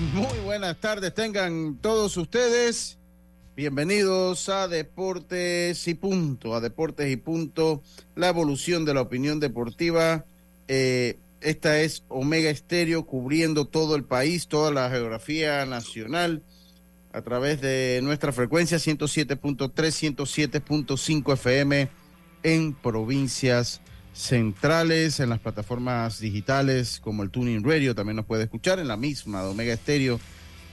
Muy buenas tardes tengan todos ustedes. Bienvenidos a Deportes y Punto, a Deportes y Punto, la evolución de la opinión deportiva. Eh, esta es Omega Estéreo cubriendo todo el país, toda la geografía nacional a través de nuestra frecuencia 107.3, 107.5 FM en provincias centrales, en las plataformas digitales como el Tuning Radio, también nos puede escuchar en la misma de Omega Estéreo,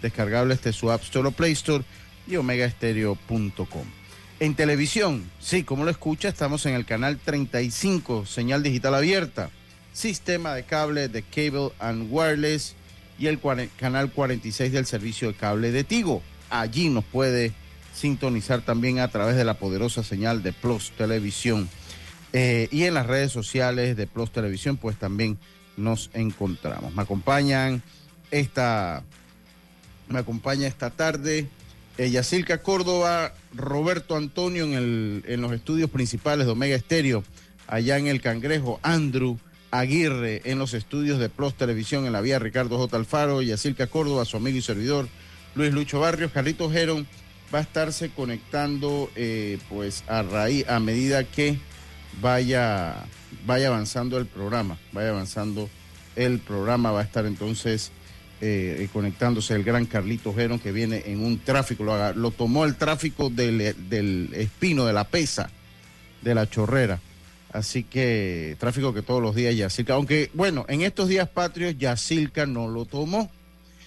descargable este su App Store o Play Store y omegaestereo.com. En televisión, sí, como lo escucha, estamos en el canal 35, señal digital abierta, sistema de cable de Cable and Wireless y el canal 46 del servicio de cable de Tigo. Allí nos puede sintonizar también a través de la poderosa señal de Plus Televisión. Eh, y en las redes sociales de Plus Televisión, pues también nos encontramos. Me acompañan esta, me acompaña esta tarde eh, Córdoba, Roberto Antonio en, el, en los estudios principales de Omega Estéreo, allá en el Cangrejo, Andrew Aguirre en los estudios de Plus Televisión en la vía Ricardo J. Alfaro, Yacilca Córdoba, su amigo y servidor Luis Lucho Barrios, Carlitos Geron va a estarse conectando eh, pues a raíz, a medida que vaya, vaya avanzando el programa, vaya avanzando el programa, va a estar entonces eh, conectándose el gran Carlito Geron que viene en un tráfico, lo, lo tomó el tráfico del, del espino, de la pesa, de la chorrera. Así que tráfico que todos los días Yacilca, aunque bueno, en estos días patrios Yacilca no lo tomó.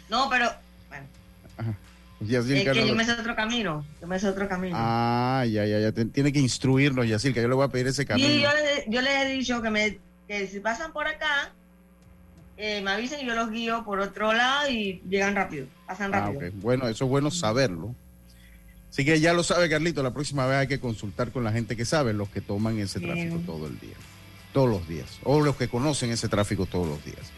No, pero bueno, es Yacilca que no yo me sé otro camino. Yo me sé otro camino. Ah, ya, ya, ya. tiene que instruirnos, Yacilca. Yo le voy a pedir ese camino. y yo, yo les he dicho que, me, que si pasan por acá, eh, me avisen y yo los guío por otro lado y llegan rápido. Pasan Ah, rápido. ok. Bueno, eso es bueno saberlo. Así que ya lo sabe, Carlito. La próxima vez hay que consultar con la gente que sabe, los que toman ese Sí. tráfico todo el día. Todos los días. O los que conocen ese tráfico todos los días.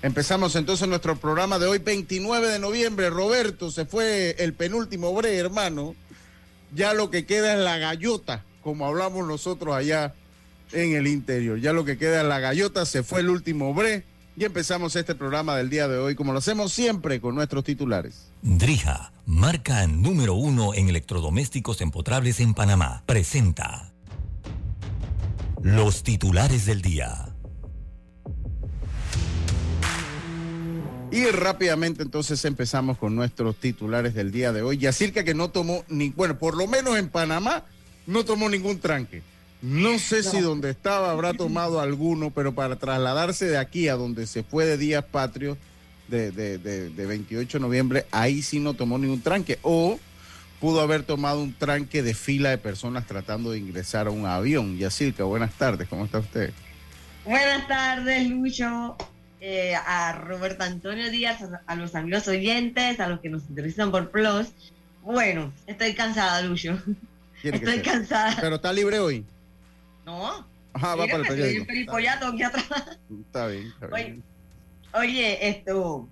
Empezamos entonces nuestro programa de hoy, 29 de noviembre. Roberto, se fue el penúltimo bre, hermano. Ya lo que queda es la gallota, como hablamos nosotros allá en el interior. Ya lo que queda es la gallota, se fue el último bre. Y empezamos este programa del día de hoy, como lo hacemos siempre con nuestros titulares. Drija, marca número uno en electrodomésticos empotrables en Panamá, presenta los titulares del día. Y rápidamente entonces empezamos con nuestros titulares del día de hoy. Yacirca que no tomó ni, bueno, por lo menos en Panamá no tomó ningún tranque. No sé si donde estaba habrá tomado alguno, pero para trasladarse de aquí a donde se fue de días patrios de, de, de, de 28 de noviembre, ahí sí no tomó ningún tranque. O pudo haber tomado un tranque de fila de personas tratando de ingresar a un avión. Yacirca, buenas tardes, ¿cómo está usted? Buenas tardes, Lucho. Eh, a Roberto Antonio Díaz, a, a los amigos oyentes, a los que nos interesan por Plus. Bueno, estoy cansada, Lucho. Tiene Estoy cansada. Pero está libre hoy. No. Ajá, va para el periódico. atrás. Está bien, está Oye, bien. Oye, esto,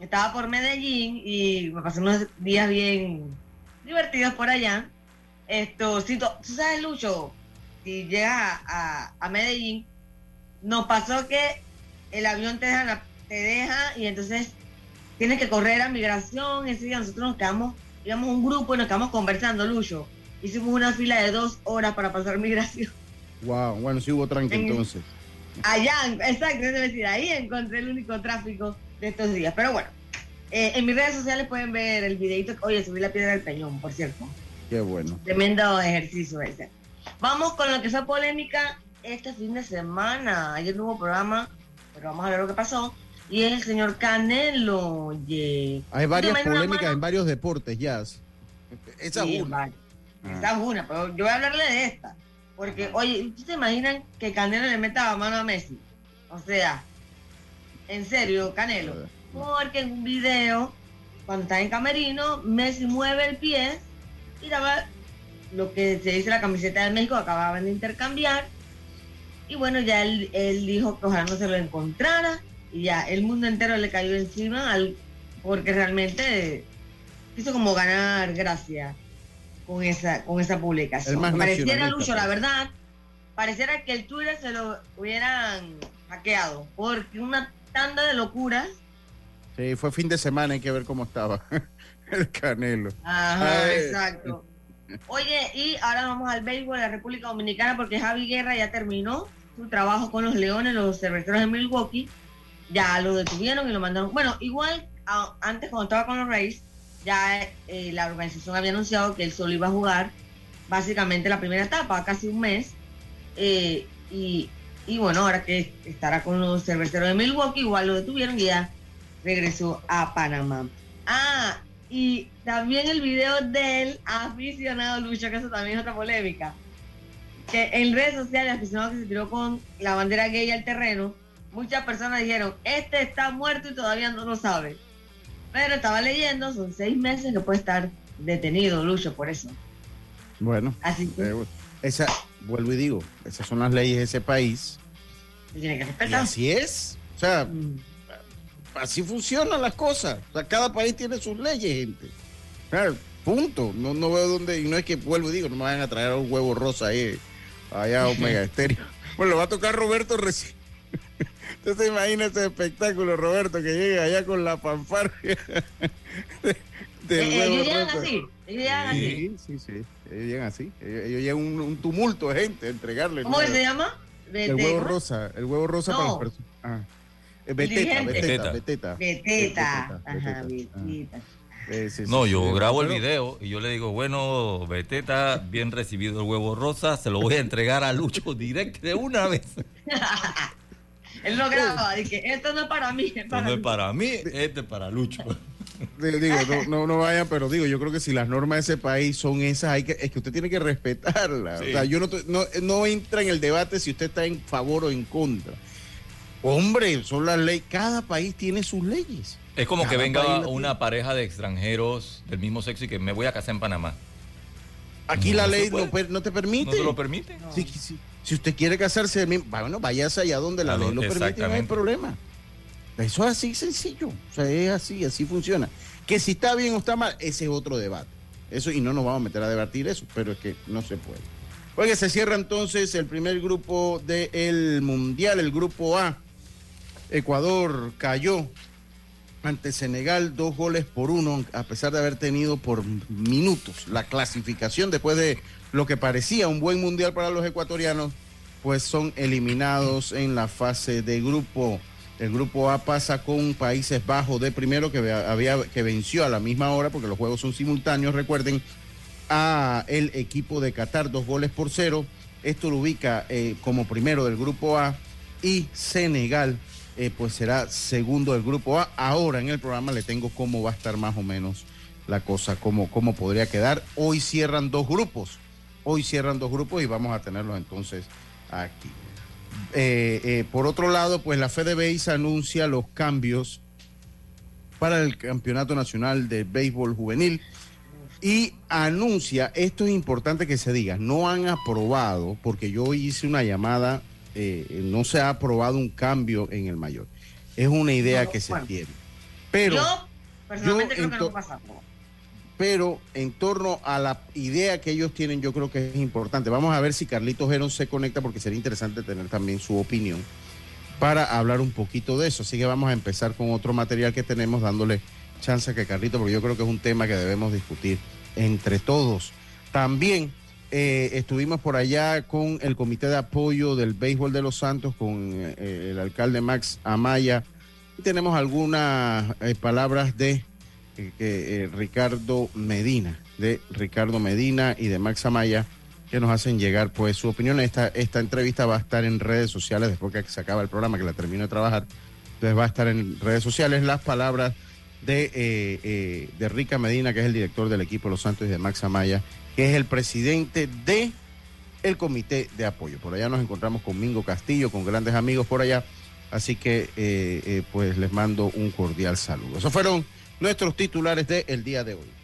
estaba por Medellín y me pasé unos días bien divertidos por allá. Esto, si tú, tú sabes, Lucho, si llegas a, a- a Medellín, nos pasó que el avión te deja, te deja y entonces tienes que correr a migración. Ese día nosotros nos quedamos, íbamos un grupo y nos quedamos conversando, Lucho. Hicimos una fila de dos horas para pasar migración. Wow, bueno, sí hubo tranque En- entonces. Allá, exacto, es decir, ahí encontré el único tráfico de estos días. Pero bueno, eh, en mis redes sociales pueden ver el videito. Oye, subí la piedra del peñón, por cierto. Qué bueno. Tremendo ejercicio ese. Vamos con lo que fue polémica este fin de semana. Ayer no hubo programa, pero vamos a ver lo que pasó. Y es el señor Canelo. Oye. Hay varias polémicas en varios deportes, ya. Esa es una. Ah. Esa es una, pero yo voy a hablarle de esta. Porque, oye, ¿ustedes se imaginan que Canelo le meta la mano a Messi? O sea, en serio, Canelo. Porque en un video, cuando está en camerino, Messi mueve el pie y daba lo que se dice la camiseta de México, acababan de intercambiar. Y bueno, ya él, él dijo que ojalá no se lo encontrara. Y ya el mundo entero le cayó encima al, porque realmente quiso como ganar gracia con esa, con esa publicación. Pareciera, Lucho, la verdad, pareciera que el Twitter se lo hubieran hackeado, porque una tanda de locuras. Sí, fue fin de semana, hay que ver cómo estaba el Canelo. Ajá, exacto. Oye, y ahora vamos al béisbol de la República Dominicana porque Javi Guerra ya terminó su trabajo con los Leones, los cerveceros de Milwaukee. Ya lo detuvieron y lo mandaron. Bueno, igual antes cuando estaba con los Rays, ya eh, la organización había anunciado que él solo iba a jugar básicamente la primera etapa, casi un mes. Eh, y, bueno, ahora que estará con los cerveceros de Milwaukee, igual lo detuvieron y ya regresó a Panamá. Ah, y también el video del aficionado Lucho, que eso también es otra polémica. Que en redes sociales, el aficionado que se tiró con la bandera gay al terreno, muchas personas dijeron, este está muerto y todavía no lo sabe. Pero estaba leyendo, son seis meses que puede estar detenido, Lucho, por eso. Bueno, así que, eh, esa, vuelvo y digo, esas son las leyes de ese país. tiene que respetar. Y así es. O sea, mm. Así funcionan las cosas. O sea, cada país tiene sus leyes, gente. punto. No, no veo dónde, y no es que vuelvo y digo, no me vayan a traer un huevo rosa ahí, allá a Omega Estéreo. Bueno, lo va a tocar Roberto recién. Usted se imagina ese espectáculo, Roberto, que llega allá con la fanfarria de, eh, ellos llegan así, ellos llegan así. Sí, sí, ellos llegan así. Ellos, llegan un, tumulto de gente a entregarle. ¿Cómo se llama? el huevo rosa, el huevo rosa para las personas. Ah. Beteta, beteta, beteta, beteta. Ajá, beteta. no, yo grabo el video y yo le digo, bueno, Beteta, bien recibido el huevo rosa, se lo voy a entregar a Lucho directo de una vez. Él lo graba, dije, esto no es para mí. Es para no es para mí, este es para Lucho. Digo, no, no, no, vayan, pero digo, yo creo que si las normas de ese país son esas, hay que, es que usted tiene que respetarlas. O sea, yo no, no, no entra en el debate si usted está en favor o en contra. Hombre, son las leyes. Cada país tiene sus leyes. Es como que venga una pareja de extranjeros del mismo sexo y que me voy a casar en Panamá. Aquí la ley no, no, te permite. ¿No te lo permite? Sí, sí. Si usted quiere casarse, bueno, váyase allá donde la ley lo permite no hay problema. Eso es así sencillo. O sea, es así, así funciona. Que si está bien o está mal, ese es otro debate. Eso, y no nos vamos a meter a debatir eso, pero es que no se puede. Oye, se cierra entonces el primer grupo del Mundial, el grupo A. Ecuador cayó ante Senegal dos goles por uno, a pesar de haber tenido por minutos la clasificación después de lo que parecía un buen mundial para los ecuatorianos, pues son eliminados en la fase de grupo. El grupo A pasa con Países Bajos de primero que había que venció a la misma hora porque los juegos son simultáneos, recuerden, a el equipo de Qatar dos goles por cero. Esto lo ubica eh, como primero del grupo A y Senegal eh, pues será segundo del grupo A. Ahora en el programa le tengo cómo va a estar más o menos la cosa, cómo, cómo podría quedar. Hoy cierran dos grupos, hoy cierran dos grupos y vamos a tenerlos entonces aquí. Eh, eh, por otro lado, pues la FedeBase anuncia los cambios para el Campeonato Nacional de Béisbol Juvenil y anuncia, esto es importante que se diga, no han aprobado, porque yo hice una llamada eh, no se ha aprobado un cambio en el mayor. Es una idea que se tiene. Pero yo personalmente creo que no pasa. Pero en torno a la idea que ellos tienen, yo creo que es importante. Vamos a ver si Carlitos Gerón se conecta porque sería interesante tener también su opinión para hablar un poquito de eso. Así que vamos a empezar con otro material que tenemos, dándole chance a que Carlitos, porque yo creo que es un tema que debemos discutir entre todos. También eh, estuvimos por allá con el Comité de Apoyo del Béisbol de los Santos, con eh, el alcalde Max Amaya. Y tenemos algunas eh, palabras de Ricardo Medina, de Ricardo Medina y de Max Amaya, que nos hacen llegar pues su opinión. Esta, esta entrevista va a estar en redes sociales después que se acaba el programa, que la termino de trabajar. Entonces va a estar en redes sociales las palabras de, de Rica Medina, que es el director del equipo Los Santos y de Max Amaya, que es el presidente de el comité de apoyo. Por allá nos encontramos con Mingo Castillo, con grandes amigos por allá. Así que eh, pues les mando un cordial saludo. Esos fueron nuestros titulares del día de hoy.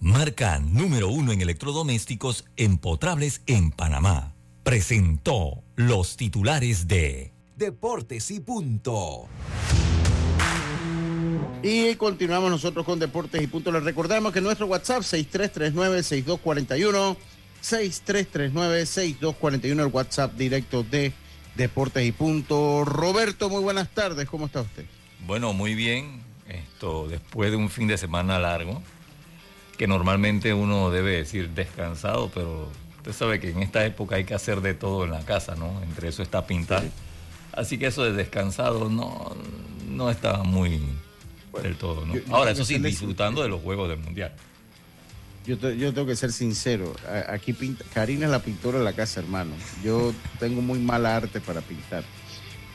marca número uno en electrodomésticos empotrables en Panamá. Presentó los titulares de Deportes y Punto. Y continuamos nosotros con Deportes y Punto. Les recordamos que nuestro WhatsApp 6339-6241, 6339-6241, el WhatsApp directo de Deportes y Punto. Roberto, muy buenas tardes, ¿cómo está usted? Bueno, muy bien. Esto después de un fin de semana largo, que normalmente uno debe decir descansado, pero usted sabe que en esta época hay que hacer de todo en la casa, ¿no? Entre eso está pintar. Así que eso de descansado no, no está muy del todo, ¿no? Ahora, eso sí, disfrutando de los Juegos del Mundial. Yo, yo tengo que ser sincero, aquí pinta, Karina es la pintora de la casa, hermano. Yo tengo muy mala arte para pintar.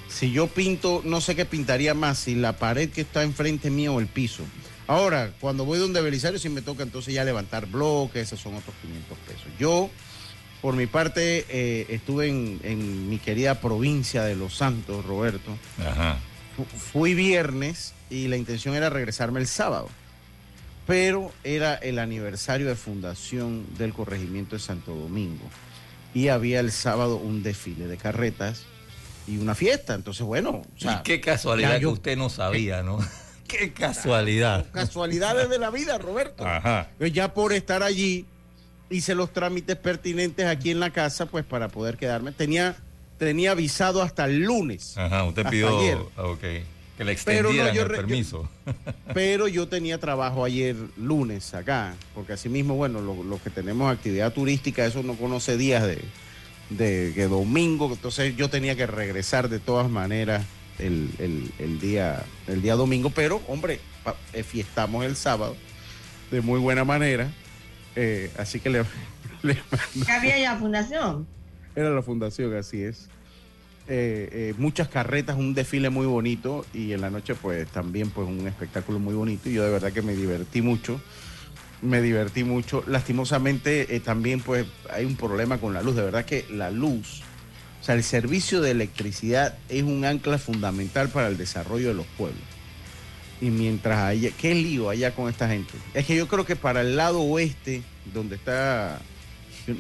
Si yo pinto, no sé qué pintaría más, si la pared que está enfrente mío o el piso. Ahora, cuando voy donde Belisario, si me toca entonces ya levantar bloques, esos son otros 500 pesos. Yo, por mi parte, eh, estuve en, mi querida provincia de Los Santos, Roberto. Ajá. Fui viernes y la intención era regresarme el sábado. Pero era el aniversario de fundación del corregimiento de Santo Domingo. Y había el sábado un desfile de carretas y una fiesta. Entonces, bueno. y qué casualidad que usted no sabía, ¿no? Qué casualidad. Casualidades de la vida, Roberto. Ajá. Ya por estar allí, hice los trámites pertinentes aquí en la casa, pues para poder quedarme. Tenía, tenía avisado hasta el lunes. Ajá, usted pidió ayer. Ah, que le extendieran el permiso. pero yo tenía trabajo ayer lunes acá, porque así mismo, bueno, los que tenemos actividad turística, eso no conoce días de, de, de domingo, entonces yo tenía que regresar de todas maneras el, día, el día domingo, pero hombre, eh, fiestamos el sábado de muy buena manera. Eh, así que le, ¿Qué había ya fundación? Era la fundación, así es. Eh, muchas carretas, un desfile muy bonito y en la noche pues también pues un espectáculo muy bonito y yo de verdad que me divertí mucho, me divertí mucho. Lastimosamente también pues hay un problema con la luz, de verdad que la luz o sea, el servicio de electricidad es un ancla fundamental para el desarrollo de los pueblos. Y mientras haya, qué lío allá con esta gente. Es que yo creo que para el lado oeste, donde está,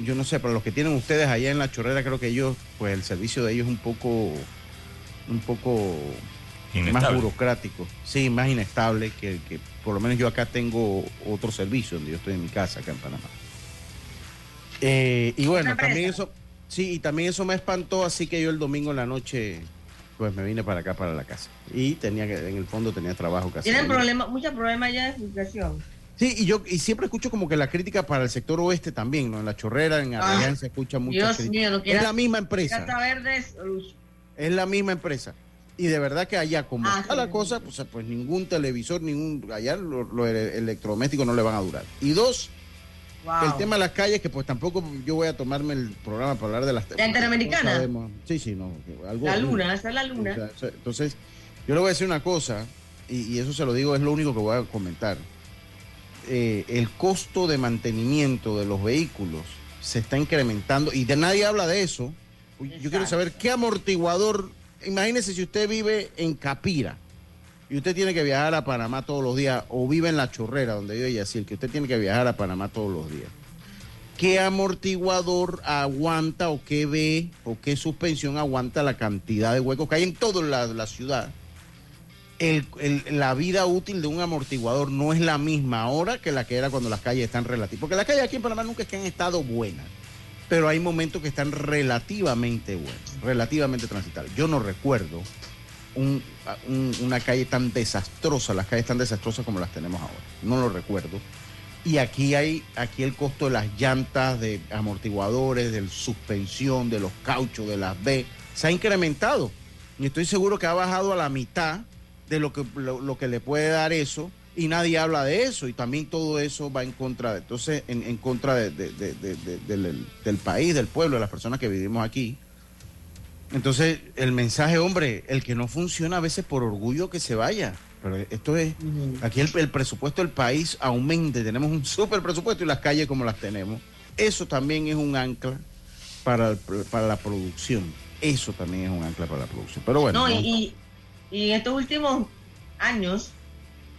yo, no sé, para los que tienen ustedes allá en la chorrera, creo que ellos, pues el servicio de ellos es un poco, un poco más burocrático. Sí, más inestable que, que por lo menos yo acá tengo otro servicio donde yo estoy en mi casa acá en Panamá. Eh, y bueno, también eso, Sí, y también eso me espantó, así que yo el domingo en la noche pues me vine para acá, para la casa. Y tenía que, en el fondo tenía trabajo casi. ¿Tienen problemas, muchos problemas ya de filtración? Sí, y yo y siempre escucho como que la crítica para el sector oeste también, ¿no? En la chorrera, en Arrayán ah, se escucha mucho. Dios mío, lo es la misma empresa. Verdes, es la misma empresa. Y de verdad que allá, como ah, está la cosa, pues, pues ningún televisor, ningún. Allá los lo electrodomésticos no le van a durar. Y dos, el tema de las calles, que pues tampoco yo voy a tomarme el programa para hablar de las... ¿La Interamericana? sí, sí, no. la luna, esa es la luna. entonces, yo le voy a decir una cosa, y, eso se lo digo, es lo único que voy a comentar. Eh, el costo de mantenimiento de los vehículos se está incrementando y de nadie habla de eso. Yo quiero saber qué amortiguador, imagínese si usted vive en Capira, y usted tiene que viajar a Panamá todos los días, o vive en la chorrera donde vive Yacil, que usted tiene que viajar a Panamá todos los días. ¿Qué amortiguador aguanta o qué ve o qué suspensión aguanta la cantidad de huecos que hay en toda la, ciudad? la vida útil de un amortiguador no es la misma ahora que la que era cuando las calles están relativas. Porque las calles aquí en Panamá nunca es han estado buenas, pero hay momentos que están relativamente buenas, relativamente transitables. Yo no recuerdo una calle tan desastrosa, las calles tan desastrosas como las tenemos ahora. No lo recuerdo. Y aquí hay, aquí el costo de las llantas, de amortiguadores, de suspensión, de los cauchos, de las B, se ha incrementado. Y estoy seguro que ha bajado a la mitad de lo que, lo, que le puede dar eso. Y nadie habla de eso. Y también todo eso va en contra de, entonces, en, en contra de, del, del país, del pueblo, de las personas que vivimos aquí. Entonces, el mensaje, hombre, el que no funciona a veces por orgullo que se vaya. Pero esto es, aquí el, presupuesto del país aumente, tenemos un super presupuesto y las calles como las tenemos. Eso también es un ancla para, para la producción. Eso también es un ancla para la producción. Pero bueno. No, y, y en estos últimos años,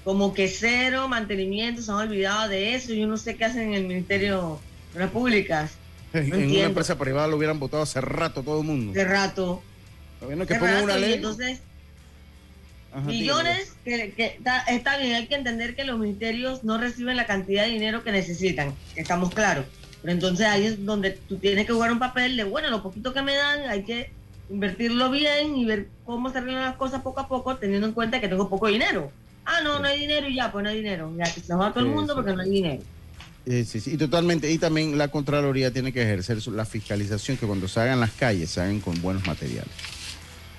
como que cero mantenimiento, se han olvidado de eso. Yo no sé qué hacen en el Ministerio de las En una empresa privada lo hubieran votado hace rato todo el mundo. Hace rato. que una ley. entonces, millones que, está, bien, hay que entender que los ministerios no reciben la cantidad de dinero que necesitan, estamos claros. Pero entonces ahí es donde tú tienes que jugar un papel de, bueno, lo poquito que me dan hay que invertirlo bien y ver cómo se arreglan las cosas poco a poco, teniendo en cuenta que tengo poco dinero. Ah, no, no hay dinero y ya, pues no hay dinero. Ya que se va todo el mundo porque no hay dinero. Sí, sí, y totalmente. Y también la Contraloría tiene que ejercer la fiscalización que cuando se hagan las calles se hagan con buenos materiales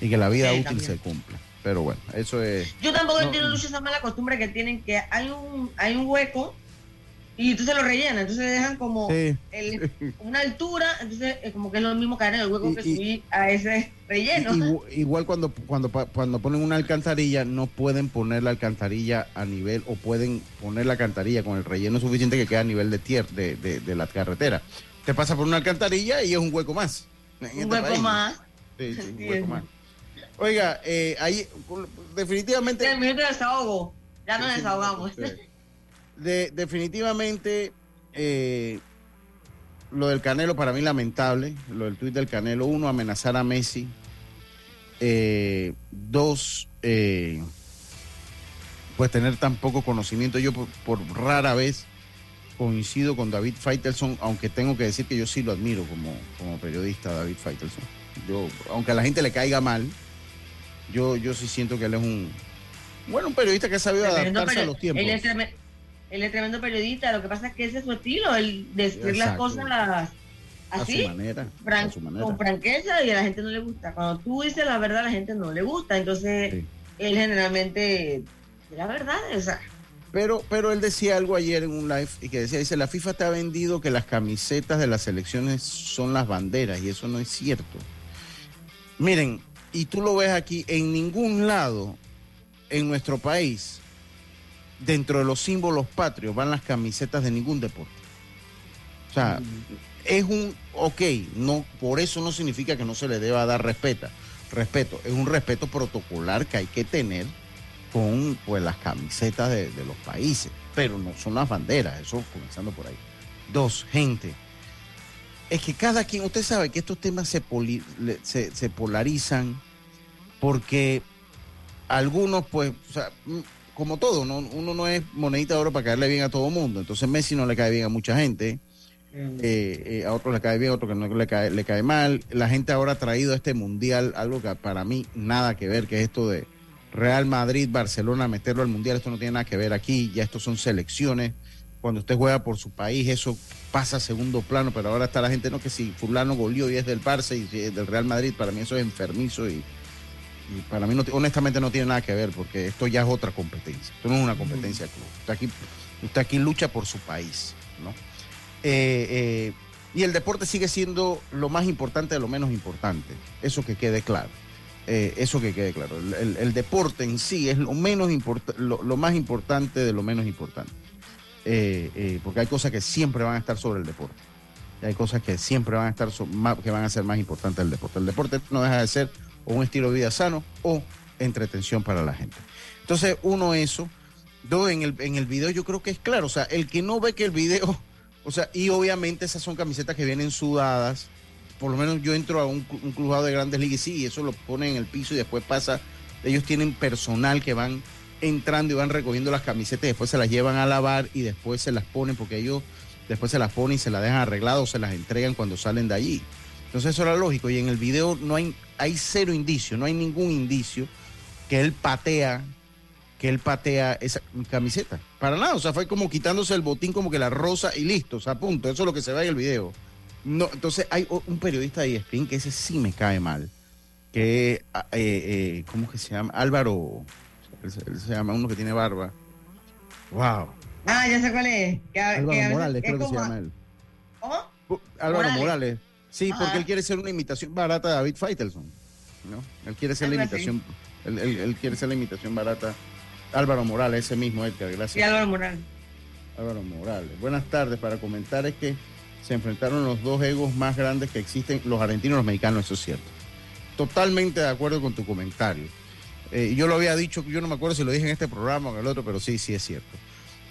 y que la vida útil se cumpla. Pero bueno, eso es. Yo tampoco entiendo, mucho esa mala costumbre que tienen que hay un, hay un hueco y entonces lo rellenan, entonces dejan como una altura, entonces es como que es lo mismo caer en el hueco que subir a ese relleno. igual cuando, cuando, cuando ponen una alcantarilla, no pueden poner la alcantarilla a nivel, o pueden poner la alcantarilla con el relleno suficiente que queda a nivel de tierra, de, de, la carretera. Te pasa por una alcantarilla y es un hueco más. Un este hueco más. Sí, sí, un hueco más. Oiga, eh, ahí definitivamente... El minuto de desahogo, ya nos desahogamos. De, definitivamente, eh, lo del Canelo para mí lamentable, lo del tuit del Canelo, uno, amenazar a Messi, eh, dos, eh, pues tener tan poco conocimiento. Yo por, rara vez coincido con David Faitelson, aunque tengo que decir que yo sí lo admiro como, como periodista, David Faitelson. Yo, aunque a la gente le caiga mal, yo, yo sí siento que él es un, bueno, un periodista que ha sabido adaptarse a los tiempos él es tremendo periodista, lo que pasa es que ese es su estilo, el decir las cosas así, con franqueza y a la gente no le gusta. Cuando tú dices la verdad a la gente no le gusta, entonces él generalmente, la verdad, o sea, pero, pero él decía algo ayer en un live y que decía, dice, la FIFA te ha vendido que las camisetas de las elecciones son las banderas y eso no es cierto. Miren, y tú lo ves aquí, en ningún lado en nuestro país dentro de los símbolos patrios van las camisetas de ningún deporte. O sea, es un, ok, no, por eso no significa que no se le deba dar respeto. Respeto, es un respeto protocolar que hay que tener con pues, las camisetas de, los países, pero no son las banderas, eso comenzando por ahí. Dos, gente, es que cada quien, usted sabe que estos temas se, se, polarizan porque algunos, pues, o sea, como todo, ¿no? uno no es monedita de oro para caerle bien a todo mundo. Entonces Messi no le cae bien a mucha gente, mm. eh, eh, a otros le cae bien, a otros que no le cae, le cae mal. La gente ahora ha traído a este mundial algo que para mí nada que ver, que es esto de Real Madrid, Barcelona, meterlo al mundial, esto no tiene nada que ver aquí, ya estos son selecciones. Cuando usted juega por su país, eso pasa a segundo plano, pero ahora está la gente, no, que si fulano goleó y es del Barça y es del Real Madrid, para mí eso es enfermizo y y para mí, honestamente, no tiene nada que ver porque esto ya es otra competencia. Esto no es una competencia club. Usted aquí, usted aquí lucha por su país, ¿no? Eh, eh, y el deporte sigue siendo lo más importante de lo menos importante. Eso que quede claro. Eh, eso que quede claro. El, deporte en sí es lo, menos lo, más importante de lo menos importante. porque hay cosas que siempre van a estar sobre el deporte. Y hay cosas que siempre van a estar que van a ser más importantes del deporte. El deporte no deja de ser o un estilo de vida sano o entretención para la gente. Entonces, uno, eso. Dos, en el, en el video yo creo que es claro. O sea, el que no ve que el video, o sea, y obviamente esas son camisetas que vienen sudadas. Por lo menos yo entro a un, un de grandes ligas y sí, eso lo ponen en el piso y después pasa. Ellos tienen personal que van entrando y van recogiendo las camisetas después se las llevan a lavar y después se las ponen porque ellos después se las ponen y se las dejan arregladas o se las entregan cuando salen de allí. Entonces eso era lógico y en el video no hay, hay cero indicio, no hay ningún indicio que él patea, que él patea esa camiseta. Para nada, o sea, fue como quitándose el botín como que la rosa y listo, o sea, punto. Eso es lo que se ve en el video. No, entonces hay un periodista de ESPN que ese sí me cae mal, que, eh, eh, ¿cómo que se llama? Álvaro, él, se llama uno que tiene barba. Wow. Ah, ya sé cuál es. Álvaro Morales, creo que se llama él. ¿Cómo? Álvaro Morales. Sí, porque él quiere ser una imitación barata de David Feitelson. ¿no? Él quiere ser la imitación, él, él, quiere ser la imitación barata Álvaro Morales, ese mismo Edgar, gracias. Y Álvaro Morales. Álvaro Morales. Buenas tardes. Para comentar es que se enfrentaron los dos egos más grandes que existen, los argentinos y los mexicanos, eso es cierto. Totalmente de acuerdo con tu comentario. Eh, yo lo había dicho, yo no me acuerdo si lo dije en este programa o en el otro, pero sí, sí es cierto.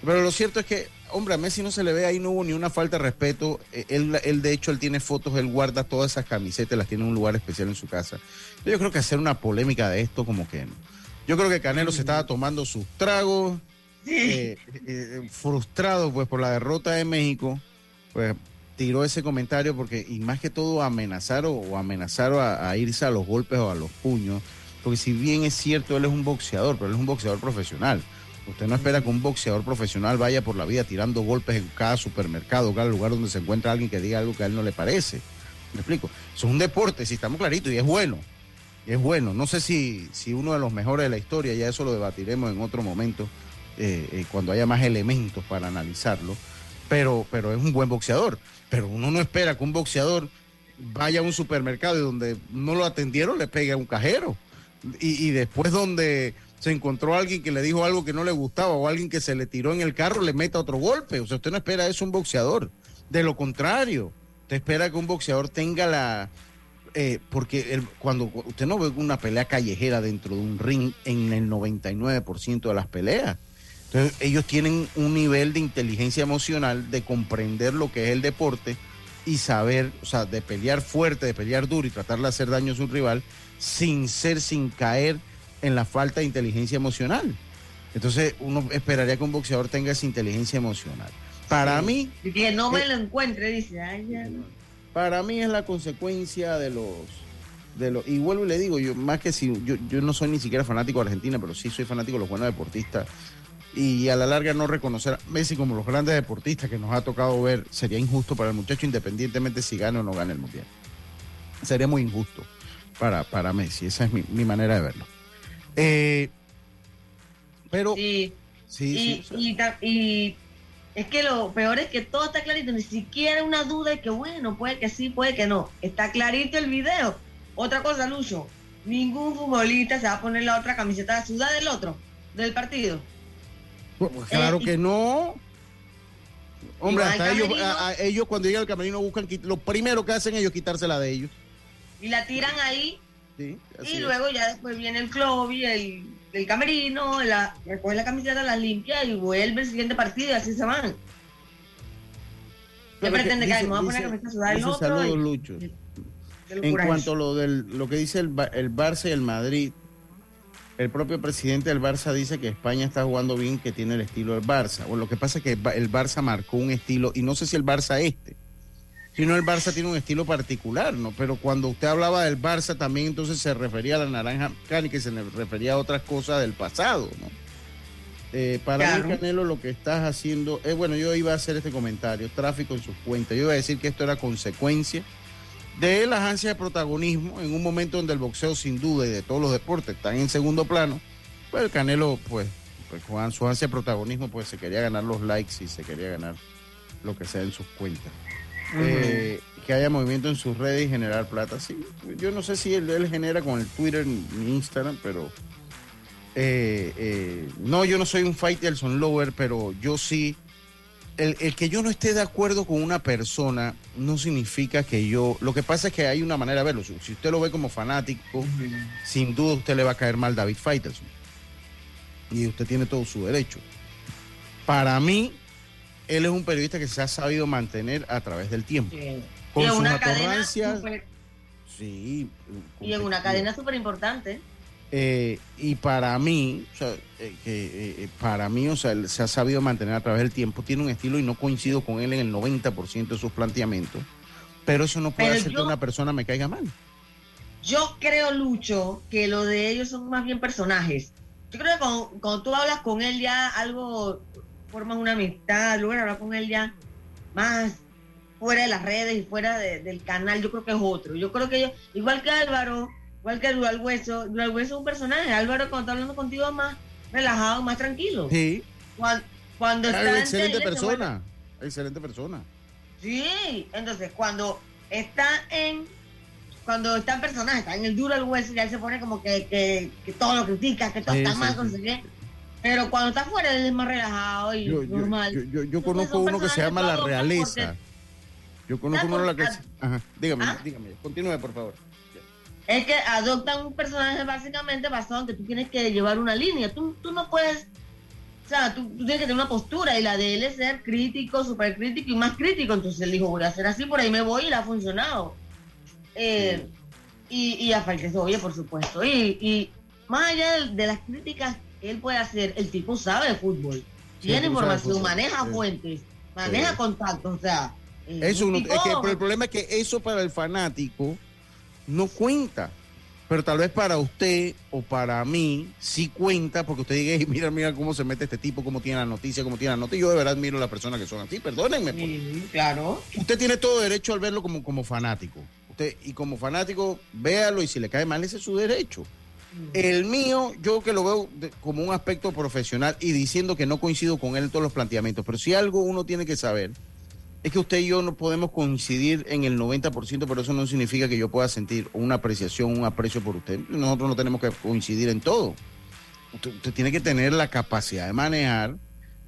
Pero lo cierto es que, hombre, a Messi no se le ve ahí, no hubo ni una falta de respeto. Eh, él, él, de hecho, él tiene fotos, él guarda todas esas camisetas, las tiene en un lugar especial en su casa. Yo creo que hacer una polémica de esto, como que yo creo que Canelo se estaba tomando sus tragos, eh, eh, frustrado pues por la derrota de México, pues tiró ese comentario porque, y más que todo amenazar o, amenazar a, irse a los golpes o a los puños, porque si bien es cierto, él es un boxeador, pero él es un boxeador profesional. Usted no espera que un boxeador profesional vaya por la vida tirando golpes en cada supermercado, cada lugar donde se encuentra alguien que diga algo que a él no le parece. ¿Me explico? es un deporte, si estamos claritos, y es bueno es bueno. No sé si, si uno de los mejores de la historia, ya eso lo debatiremos en otro momento, eh, eh, cuando haya más elementos para analizarlo, pero, pero es un buen boxeador. Pero uno no espera que un boxeador vaya a un supermercado y donde no lo atendieron le pegue a un cajero. Y, y después donde se encontró alguien que le dijo algo que no le gustaba o alguien que se le tiró en el carro le meta otro golpe. O sea, usted no espera eso un boxeador. De lo contrario, usted espera que un boxeador tenga la, eh, porque cuando usted no ve una pelea callejera dentro de un ring en el 99% de las peleas. Entonces ellos tienen un nivel de inteligencia emocional de comprender lo que es el deporte y saber, o sea, de pelear fuerte, de pelear duro y tratar de hacer daño a su rival sin ser, sin caer en la falta de inteligencia emocional. Entonces uno esperaría que un boxeador tenga esa inteligencia emocional. Para mí... Y que no me eh, lo encuentre, dice. Ay, ya para mí es la consecuencia de los de los y vuelvo y le digo yo más que si yo, yo no soy ni siquiera fanático de Argentina pero sí soy fanático de los buenos deportistas y a la larga no reconocer a Messi como los grandes deportistas que nos ha tocado ver sería injusto para el muchacho independientemente si gana o no gana el mundial sería muy injusto para, para Messi esa es mi, manera de verlo eh, pero sí, sí, y es que lo peor es que todo está clarito, ni siquiera una duda de que bueno, puede que sí, puede que no. Está clarito el video. Otra cosa, Lucho, ningún futbolista se va a poner la otra camiseta de ciudad del otro, del partido. Pues, claro eh, que no. Hombre, hasta ellos, ellos cuando llegan al camerino buscan, lo primero que hacen ellos es quitársela de ellos. Y la tiran ahí. Sí, y luego ya después viene el club y el del camerino, la, recoge la camiseta, la limpia y vuelve el siguiente partido y así se van. ¿Qué pretende que vamos a poner camiseta sudada el otro? Saludos, Lucho. En cuanto a lo, del, lo que dice el, el Barça y el Madrid, el propio presidente del Barça dice que España está jugando bien, que tiene el estilo del Barça. Bueno, lo que pasa es que el Barça marcó un estilo, y no sé si el Barça este, sino el Barça tiene un estilo particular, ¿no? Pero cuando usted hablaba del Barça también entonces se refería a la naranja mecánica y se refería a otras cosas del pasado, ¿no? Eh, para mí, Canelo, lo que estás haciendo, es bueno, yo iba a hacer este comentario, tráfico en sus cuentas, yo iba a decir que esto era consecuencia de la ansia de protagonismo en un momento donde el boxeo sin duda y de todos los deportes están en segundo plano, pues el Canelo, pues, pues con su ansia de protagonismo, pues se quería ganar los likes y se quería ganar lo que sea en sus cuentas. Eh, que haya movimiento en sus redes y generar plata. Sí, yo no sé si él, genera con el Twitter ni Instagram, pero eh, eh, no, yo no soy un Faitelson lover, pero yo sí. El, que yo no esté de acuerdo con una persona no significa que yo. Lo que pasa es que hay una manera de verlo. Si usted lo ve como fanático, sin duda usted le va a caer mal David Faitelson. Y usted tiene todo su derecho. Para mí, él es un periodista que se ha sabido mantener a través del tiempo. Con sus una Sí. Y en una cadena súper importante. Eh, y para mí, o sea, eh, eh, para mí, o sea, él se ha sabido mantener a través del tiempo, tiene un estilo y no coincido con él en el 90% de sus planteamientos, pero eso no puede hacer que una persona me caiga mal. Yo creo, Lucho, que lo de ellos son más bien personajes yo creo que cuando, cuando tú hablas con él ya algo, formas una amistad, logras hablar con él ya más fuera de las redes y fuera de- del canal, yo creo que es otro. Yo creo que yo, igual que Álvaro, igual que Dual Hueso, Dual Hueso es un personaje. Álvaro cuando está hablando contigo es más relajado, más tranquilo. Sí, Cuando, cuando está Ah, en excelente vuelve- persona. Excelente persona. Sí, entonces cuando está en cuando está en personaje, está en el duro al hueso, ya él se pone como que, que, que todo lo critica, que todo Sí, está sí, mal, sí. Pero cuando está fuera él es más relajado y Yo, normal. yo, yo- yo Entonces, conozco uno que se llama La Realeza. Yo conozco uno la que... Ajá, dígame, ¿Ah? dígame. Continúe, por favor. Es que adoptan un personaje básicamente basado en que tú tienes que llevar una línea. Tú, tú no puedes, o sea, tú, tú tienes que tener una postura y la de él es ser crítico, súper crítico y más crítico. Entonces él dijo, voy a hacer así, por ahí me voy y le ha funcionado. Eh, y, y a Falques oye, por supuesto. Y, y más allá de, de las críticas que él puede hacer, el tipo sabe de fútbol, Sí, tiene información, fútbol, maneja sí. fuentes, maneja Sí. contactos, o sea. eh, Eso un es que, pero el problema es que eso para el fanático no cuenta. Pero tal vez para usted o para mí sí cuenta, porque usted diga, "Ey, mira, mira cómo se mete este tipo, cómo tiene la noticia, cómo tiene la nota. Y yo de verdad admiro a las personas que son así, perdónenme. pues. Claro. Usted tiene todo derecho al verlo como, como fanático. Usted, y como fanático, véalo y si le cae mal, ese es su derecho. El mío, yo que lo veo como un aspecto profesional y diciendo que no coincido con él en todos los planteamientos, pero si algo uno tiene que saber es que usted y yo no podemos coincidir en el 90%, pero eso no significa que yo pueda sentir una apreciación, un aprecio por usted. Nosotros no tenemos que coincidir en todo. Usted, tiene que tener la capacidad de manejar,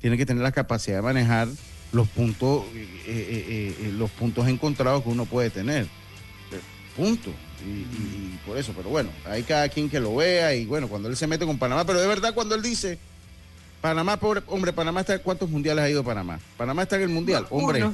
tiene que tener la capacidad de manejar los puntos, eh, eh, eh, los puntos encontrados que uno puede tener. Punto. Y, y- y por eso, pero bueno, hay cada quien que lo vea y bueno, cuando él se mete con Panamá, pero de verdad cuando él dice, Panamá, pobre, hombre, Panamá está, ¿cuántos mundiales ha ido Panamá? Panamá está en el mundial, hombre,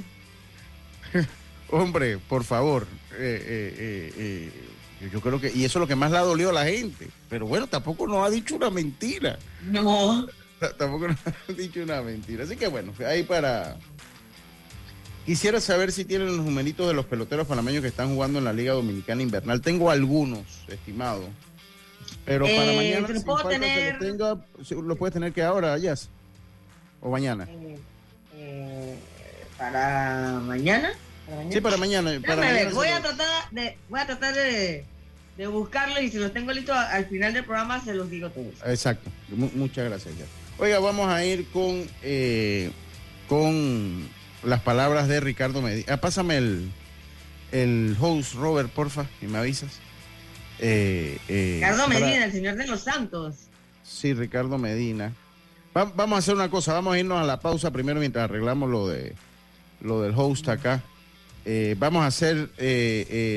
hombre, por favor, eh, eh, eh, yo creo que, y eso es lo que más le ha dolido a la gente, pero bueno, tampoco nos ha dicho una mentira. No. T- Tampoco nos han dicho una mentira. Así que bueno, ahí para. Quisiera saber si tienen los numeritos de los peloteros panameños que están jugando en la Liga Dominicana Invernal. Tengo algunos, estimado. Pero para Eh, mañana, sin puedo falta, tenga, lo puedes tener que ahora, Jazz. O mañana. Eh, eh, para mañana. Para mañana. Sí, para mañana. Para ver, voy lo- a tratar de, voy a tratar de, de buscarlo y si los tengo listos al final del programa se los digo todos. Exacto. Mu- muchas gracias, Jazz. Oiga, vamos a ir con, con las palabras de Ricardo Medina. Ah, pásame el, el host, Robert, porfa, y me avisas. Eh, eh, Ricardo para- Medina, el señor de los santos. Sí, Ricardo Medina. Va- vamos a hacer una cosa, vamos a irnos a la pausa primero mientras arreglamos lo de lo del host acá. Eh, vamos a hacer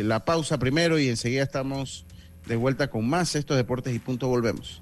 la pausa primero y enseguida estamos de vuelta con más estos deportes y punto volvemos.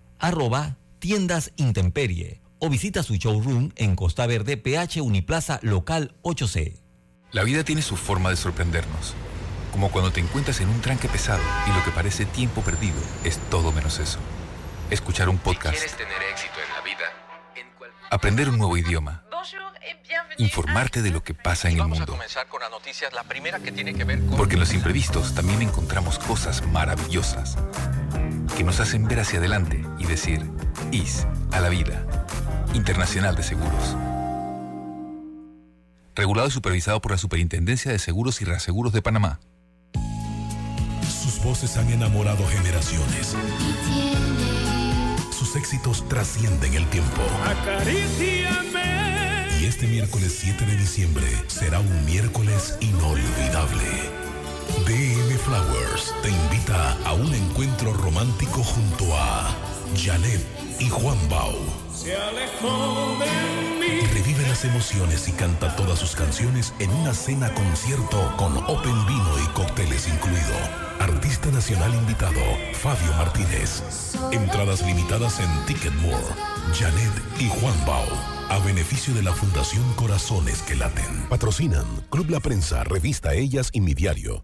arroba tiendas intemperie o visita su showroom en Costa Verde, PH Uniplaza Local 8C. La vida tiene su forma de sorprendernos. Como cuando te encuentras en un tranque pesado y lo que parece tiempo perdido es todo menos eso. Escuchar un podcast. tener éxito en la vida, Aprender un nuevo idioma. Informarte de lo que pasa en el mundo. Porque en los imprevistos también encontramos cosas maravillosas que nos hacen ver hacia adelante y decir, IS a la vida. Internacional de Seguros. Regulado y supervisado por la Superintendencia de Seguros y Reaseguros de Panamá. Sus voces han enamorado generaciones. Sus éxitos trascienden el tiempo. Y este miércoles 7 de diciembre será un miércoles inolvidable. DM Flowers te invita a un encuentro romántico junto a Janet y Juan Bau. se alejó de mí. Revive las emociones y canta todas sus canciones en una cena concierto con Open Vino y cócteles incluido. Artista nacional invitado, Fabio Martínez. Entradas limitadas en Ticketmore, Janet y Juan Bau. A beneficio de la Fundación Corazones que Laten. Patrocinan Club La Prensa, Revista Ellas y Mi Diario.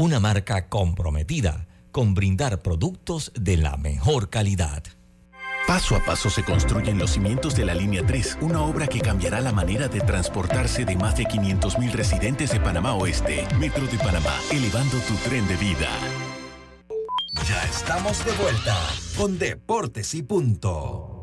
una marca comprometida con brindar productos de la mejor calidad. Paso a paso se construyen los cimientos de la Línea 3, una obra que cambiará la manera de transportarse de más de 500.000 residentes de Panamá Oeste. Metro de Panamá, elevando tu tren de vida. Ya estamos de vuelta con Deportes y Punto.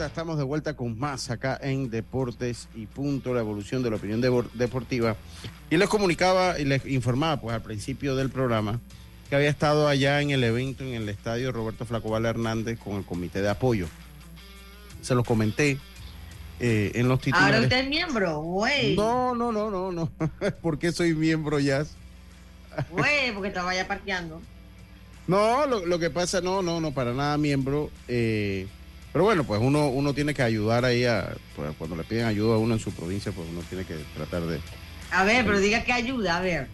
Estamos de vuelta con más acá en Deportes y Punto, la evolución de la opinión deportiva. Y les comunicaba y les informaba pues al principio del programa que había estado allá en el evento en el estadio Roberto Flacoval Hernández con el comité de apoyo. Se los comenté eh, en los títulos. Ahora usted es miembro, güey. No, no, no, no, no. ¿Por qué soy miembro ya? Güey, porque estaba ya parqueando. No, lo, lo, que pasa, no, no, no, para nada miembro. Eh, pero bueno, pues uno, uno tiene que ayudar ahí a, pues, cuando le piden ayuda a uno en su provincia, pues uno tiene que tratar de... A ver, pero diga que ayuda, a ver.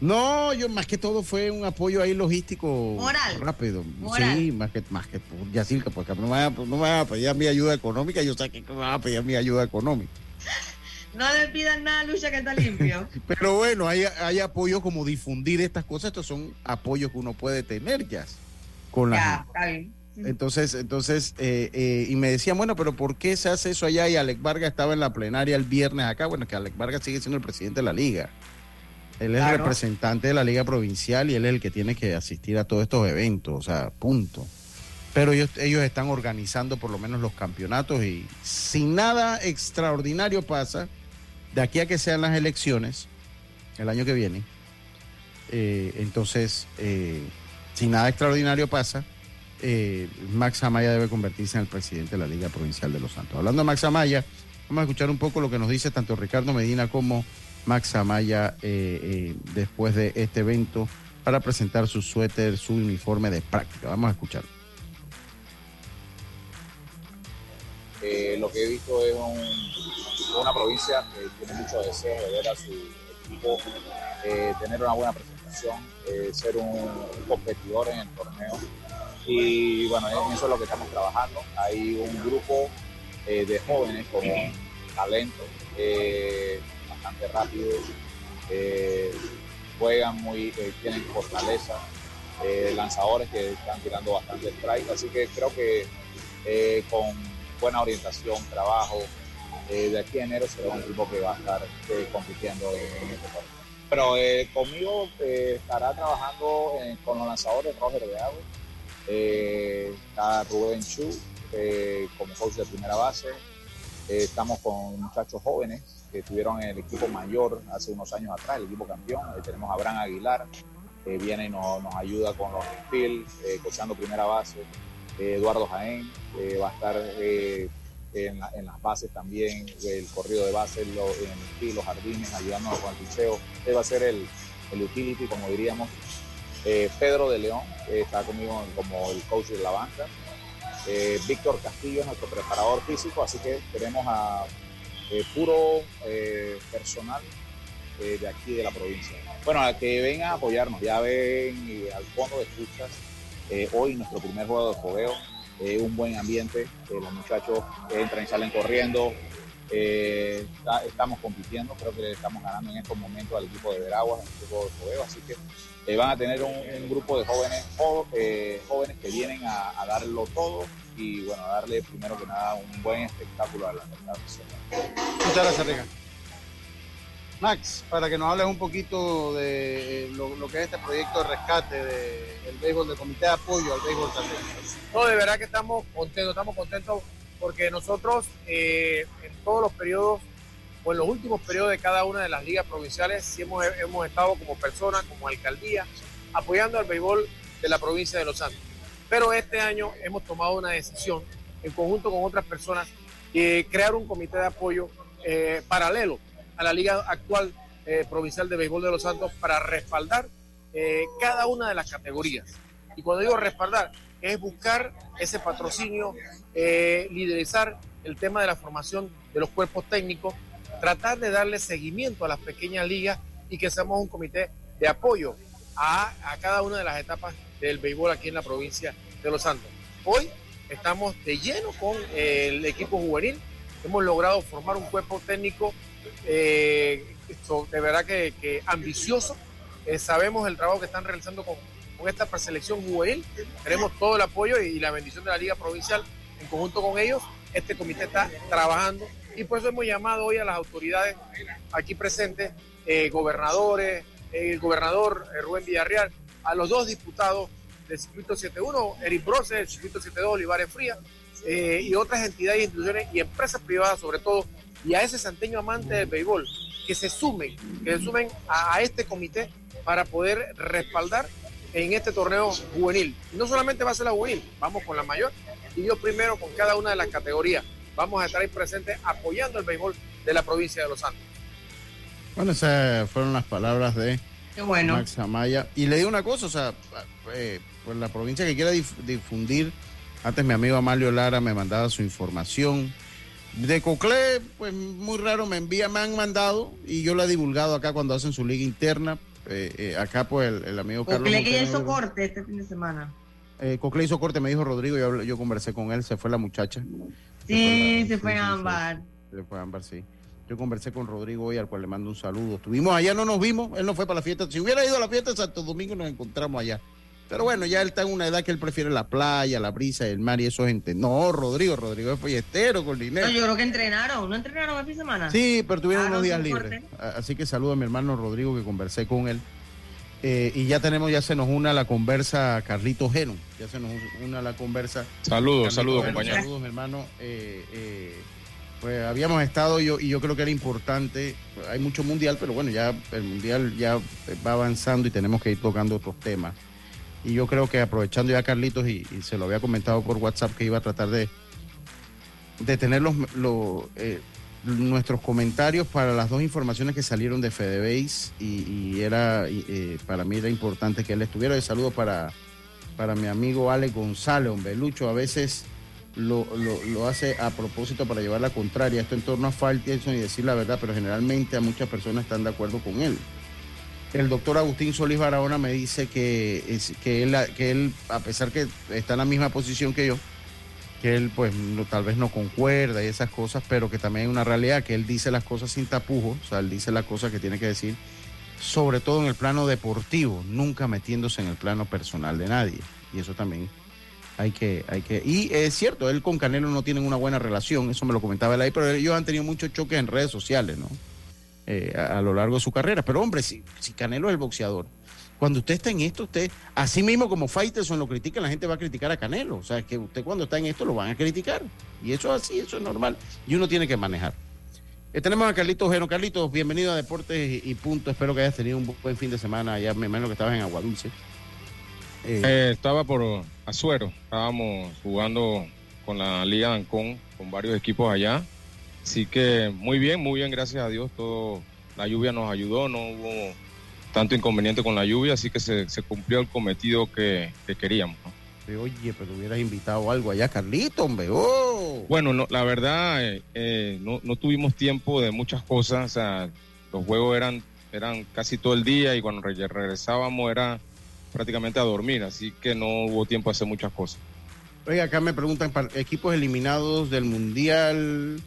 No, yo más que todo fue un apoyo ahí logístico Moral. rápido. Sí, más que más que Yacirca, porque no me, va, no me va a pedir mi ayuda económica, yo sé que me va a pedir mi ayuda económica. No le pidan nada, Lucha, que está limpio. Pero bueno, hay, hay apoyo como difundir estas cosas, estos son apoyos que uno puede tener ya con la ya, Está bien. Entonces, entonces, eh, eh, y me decían, bueno, pero ¿por qué se hace eso allá? Y Alex Vargas estaba en la plenaria el viernes acá. Bueno, que Alex Vargas sigue siendo el presidente de la liga. Él es el representante de la liga provincial y él es el que tiene que asistir a todos estos eventos, o sea, punto. Pero ellos, ellos están organizando por lo menos los campeonatos y sin nada extraordinario pasa, de aquí a que sean las elecciones, el año que viene, eh, entonces, sin nada extraordinario pasa, eh, Max Amaya debe convertirse en el presidente de la Liga Provincial de Los Santos. Hablando de Max Amaya, vamos a escuchar un poco lo que nos dice tanto Ricardo Medina como Max Amaya eh, eh, después de este evento para presentar su suéter, su uniforme de práctica. Vamos a escucharlo. lo que he visto es una provincia que tiene mucho deseo de ver a su equipo tener una buena presentación, ser un competidor en el torneo y bueno, eso es lo que estamos trabajando. Hay un grupo eh, de jóvenes con talento, eh, bastante rápidos, eh, juegan muy, tienen fortaleza, lanzadores que están tirando bastante strike, así que creo que con buena orientación, trabajo, de aquí enero será un equipo que va a estar compitiendo en, este. Pero conmigo estará trabajando con los lanzadores Roger de Agua eh, está Rubén Chu eh, como coach de primera base. Eh, estamos con muchachos jóvenes que estuvieron en el equipo mayor hace unos años atrás, el equipo campeón. tenemos a Abraham Aguilar, que viene y nos, ayuda con los skills, coachando primera base. Eduardo Jaén va a estar en, la- en las bases también, el corrido de base, lo- en el- los jardines, ayudándonos con el picheo. Él va a ser el utility, como diríamos. Eh, Pedro de León eh, está conmigo como el coach de la banca. Eh, Víctor Castillo es nuestro preparador físico, así que tenemos a eh, puro eh, personal de aquí de la provincia. Bueno, a que vengan a apoyarnos, ya ven y al fondo de escuchas hoy nuestro primer juego de fogueo, un buen ambiente, los muchachos entran y salen corriendo, estamos compitiendo, creo que le estamos ganando en estos momentos al equipo de Veraguas, este juego de fogueo, así que eh, van a tener un, un grupo de jóvenes, jo- eh, jóvenes que vienen a, a darlo todo y bueno, a darle primero que nada un buen espectáculo a la, nación. Muchas gracias, Rica. Max, para que nos hables un poquito de eh, lo, lo que es este proyecto de rescate de- del béisbol, del comité de apoyo al béisbol también. No, de verdad que estamos contentos, estamos contentos porque nosotros eh, en todos los periodos o en los últimos periodos de cada una de las ligas provinciales sí hemos, hemos estado como personas, como alcaldía, apoyando al béisbol de la provincia de Los Santos. Pero este año hemos tomado una decisión en conjunto con otras personas de crear un comité de apoyo eh, paralelo a la liga actual eh, provincial de béisbol de Los Santos para respaldar eh, cada una de las categorías. Y cuando digo respaldar, es buscar ese patrocinio, liderizar el tema de la formación de los cuerpos técnicos, tratar de darle seguimiento a las pequeñas ligas y que seamos un comité de apoyo a, a cada una de las etapas del béisbol aquí en la provincia de Los Santos. Hoy estamos de lleno con eh, el equipo juvenil, hemos logrado formar un cuerpo técnico eh, de verdad que, ambicioso, Eh, sabemos el trabajo que están realizando con, con esta preselección juvenil, tenemos todo el apoyo y la bendición de la Liga Provincial en conjunto con ellos, este comité está trabajando y por eso hemos llamado hoy a las autoridades aquí presentes, eh, gobernadores, el gobernador eh, Rubén Villarreal, a los dos diputados del circuito 71, Eric Brose, del circuito 72, Olivares Frías, eh, y otras entidades, instituciones y empresas privadas sobre todo, y a ese santeño amante del béisbol, que se sumen, que se sumen a, este comité para poder respaldar en este torneo juvenil. No solamente va a ser la juvenil, vamos con la mayor y yo primero con cada una de las categorías. Vamos a estar ahí presentes apoyando el béisbol de la provincia de Los Santos. Bueno, esas fueron las palabras de bueno. Max Amaya. Y le digo una cosa, o sea, eh, pues la provincia que quiera dif- difundir, antes mi amigo Amalio Lara me mandaba su información. De Coclé, pues muy raro me envía, me han mandado y yo la he divulgado acá cuando hacen su liga interna. Eh, eh, acá pues el, el amigo Carlos. Ocle que hizo corte este fin de semana. Eh, Coclé hizo corte, me dijo Rodrigo, yo, yo conversé con él, se fue la muchacha. Sí, se fue. Ámbar. Se fue a Ámbar, sí. Yo conversé con Rodrigo hoy, al cual le mando un saludo. Estuvimos allá, no nos vimos, él no fue para la fiesta. Si hubiera ido a la fiesta de Santo Domingo, nos encontramos allá. Pero bueno, ya él está en una edad que él prefiere la playa, la brisa, el mar y eso, gente. No, Rodrigo, Rodrigo es fiestero con dinero. No, yo creo que entrenaron. ¿No entrenaron el fin de semana? Sí, pero tuvieron Ah, unos no, días libres. Así que saludo a mi hermano Rodrigo que conversé con él. Eh, y ya tenemos, ya se nos una la conversa Carlito Geno. Ya se nos una la conversa. Saludos, saludos, compañero. Saludos, mi hermano. Eh, eh, pues habíamos estado yo y yo creo que era importante. Hay mucho mundial, pero bueno, ya el mundial ya va avanzando y tenemos que ir tocando otros temas. Y yo creo que aprovechando ya Carlitos y, y se lo había comentado por WhatsApp que iba a tratar de, de tener los, lo- nuestros comentarios para las dos informaciones que salieron de FedeBase y, y era eh, para mí era importante que él estuviera. De saludo para, para mi amigo Ale González, hombre, Lucho, a veces lo, lo- hace a propósito para llevar la contraria, esto en torno a Faltielson y decir la verdad, pero generalmente a muchas personas están de acuerdo con él. El doctor Agustín Solís Barahona me dice que, él, que él, a pesar que está en la misma posición que yo, que él pues tal vez no concuerda y esas cosas, pero que también hay una realidad, que él dice las cosas sin tapujos, o sea, él dice las cosas que tiene que decir, sobre todo en el plano deportivo, nunca metiéndose en el plano personal de nadie. Y eso también hay que, hay que, y es cierto, él con Canelo no tienen una buena relación, eso me lo comentaba él ahí, pero ellos han tenido muchos choques en redes sociales, ¿no? Eh, a, a lo largo de su carrera. Pero hombre, si, si Canelo es el boxeador, cuando usted está en esto, usted, así mismo como Faitelson lo critica, la gente va a criticar a Canelo. O sea, es que usted cuando está en esto lo van a criticar. Y eso es así, eso es normal. Y uno tiene que manejar. Eh, tenemos a Carlitos Geno. Carlitos, bienvenido a Deportes y, Punto. Espero que hayas tenido un buen fin de semana. Ya me que estabas en Aguadulce. Eh, Eh, estaba por Azuero, estábamos jugando con la Liga Dancón, con varios equipos allá. Así que muy bien, muy bien, gracias a Dios. Todo, la lluvia nos ayudó, no hubo tanto inconveniente con la lluvia, así que se, se cumplió el cometido que, que queríamos. ¿no? Oye, pero hubieras invitado algo allá, Carlito, hombre. Oh. Bueno, no, la verdad, eh, eh, no, no tuvimos tiempo de muchas cosas. O sea, los juegos eran, eran casi todo el día y cuando re- regresábamos era prácticamente a dormir, así que no hubo tiempo de hacer muchas cosas. Oiga, acá me preguntan, par- equipos eliminados del Mundial.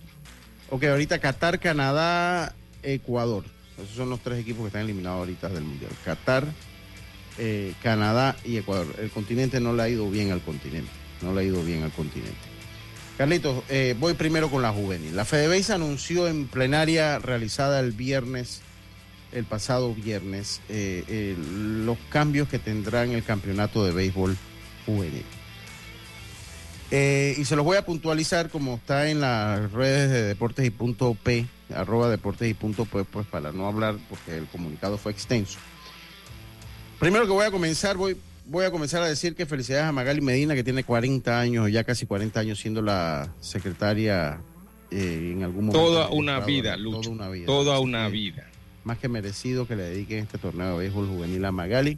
Ok, ahorita Qatar, Canadá, Ecuador. Esos son los tres equipos que están eliminados ahorita del Mundial. Qatar, eh, Canadá y Ecuador. El continente no le ha ido bien al continente. No le ha ido bien al continente. Carlitos, eh, voy primero con la juvenil. La FedeBase anunció en plenaria realizada el viernes, el pasado viernes, eh, los cambios que tendrá en el campeonato de béisbol juvenil. Y se los voy a puntualizar como está en las redes de deportes y punto P, arroba deportes y punto P, pues para no hablar porque el comunicado fue extenso. Primero que voy a comenzar, voy, voy a comenzar a decir que felicidades a Magali Medina, que tiene 40 años, ya casi 40 años siendo la secretaria eh, en algún momento. Toda una vida. Lucho. Toda una vida. Toda una vida. Más que merecido que le dediquen este torneo de béisbol juvenil a Magali,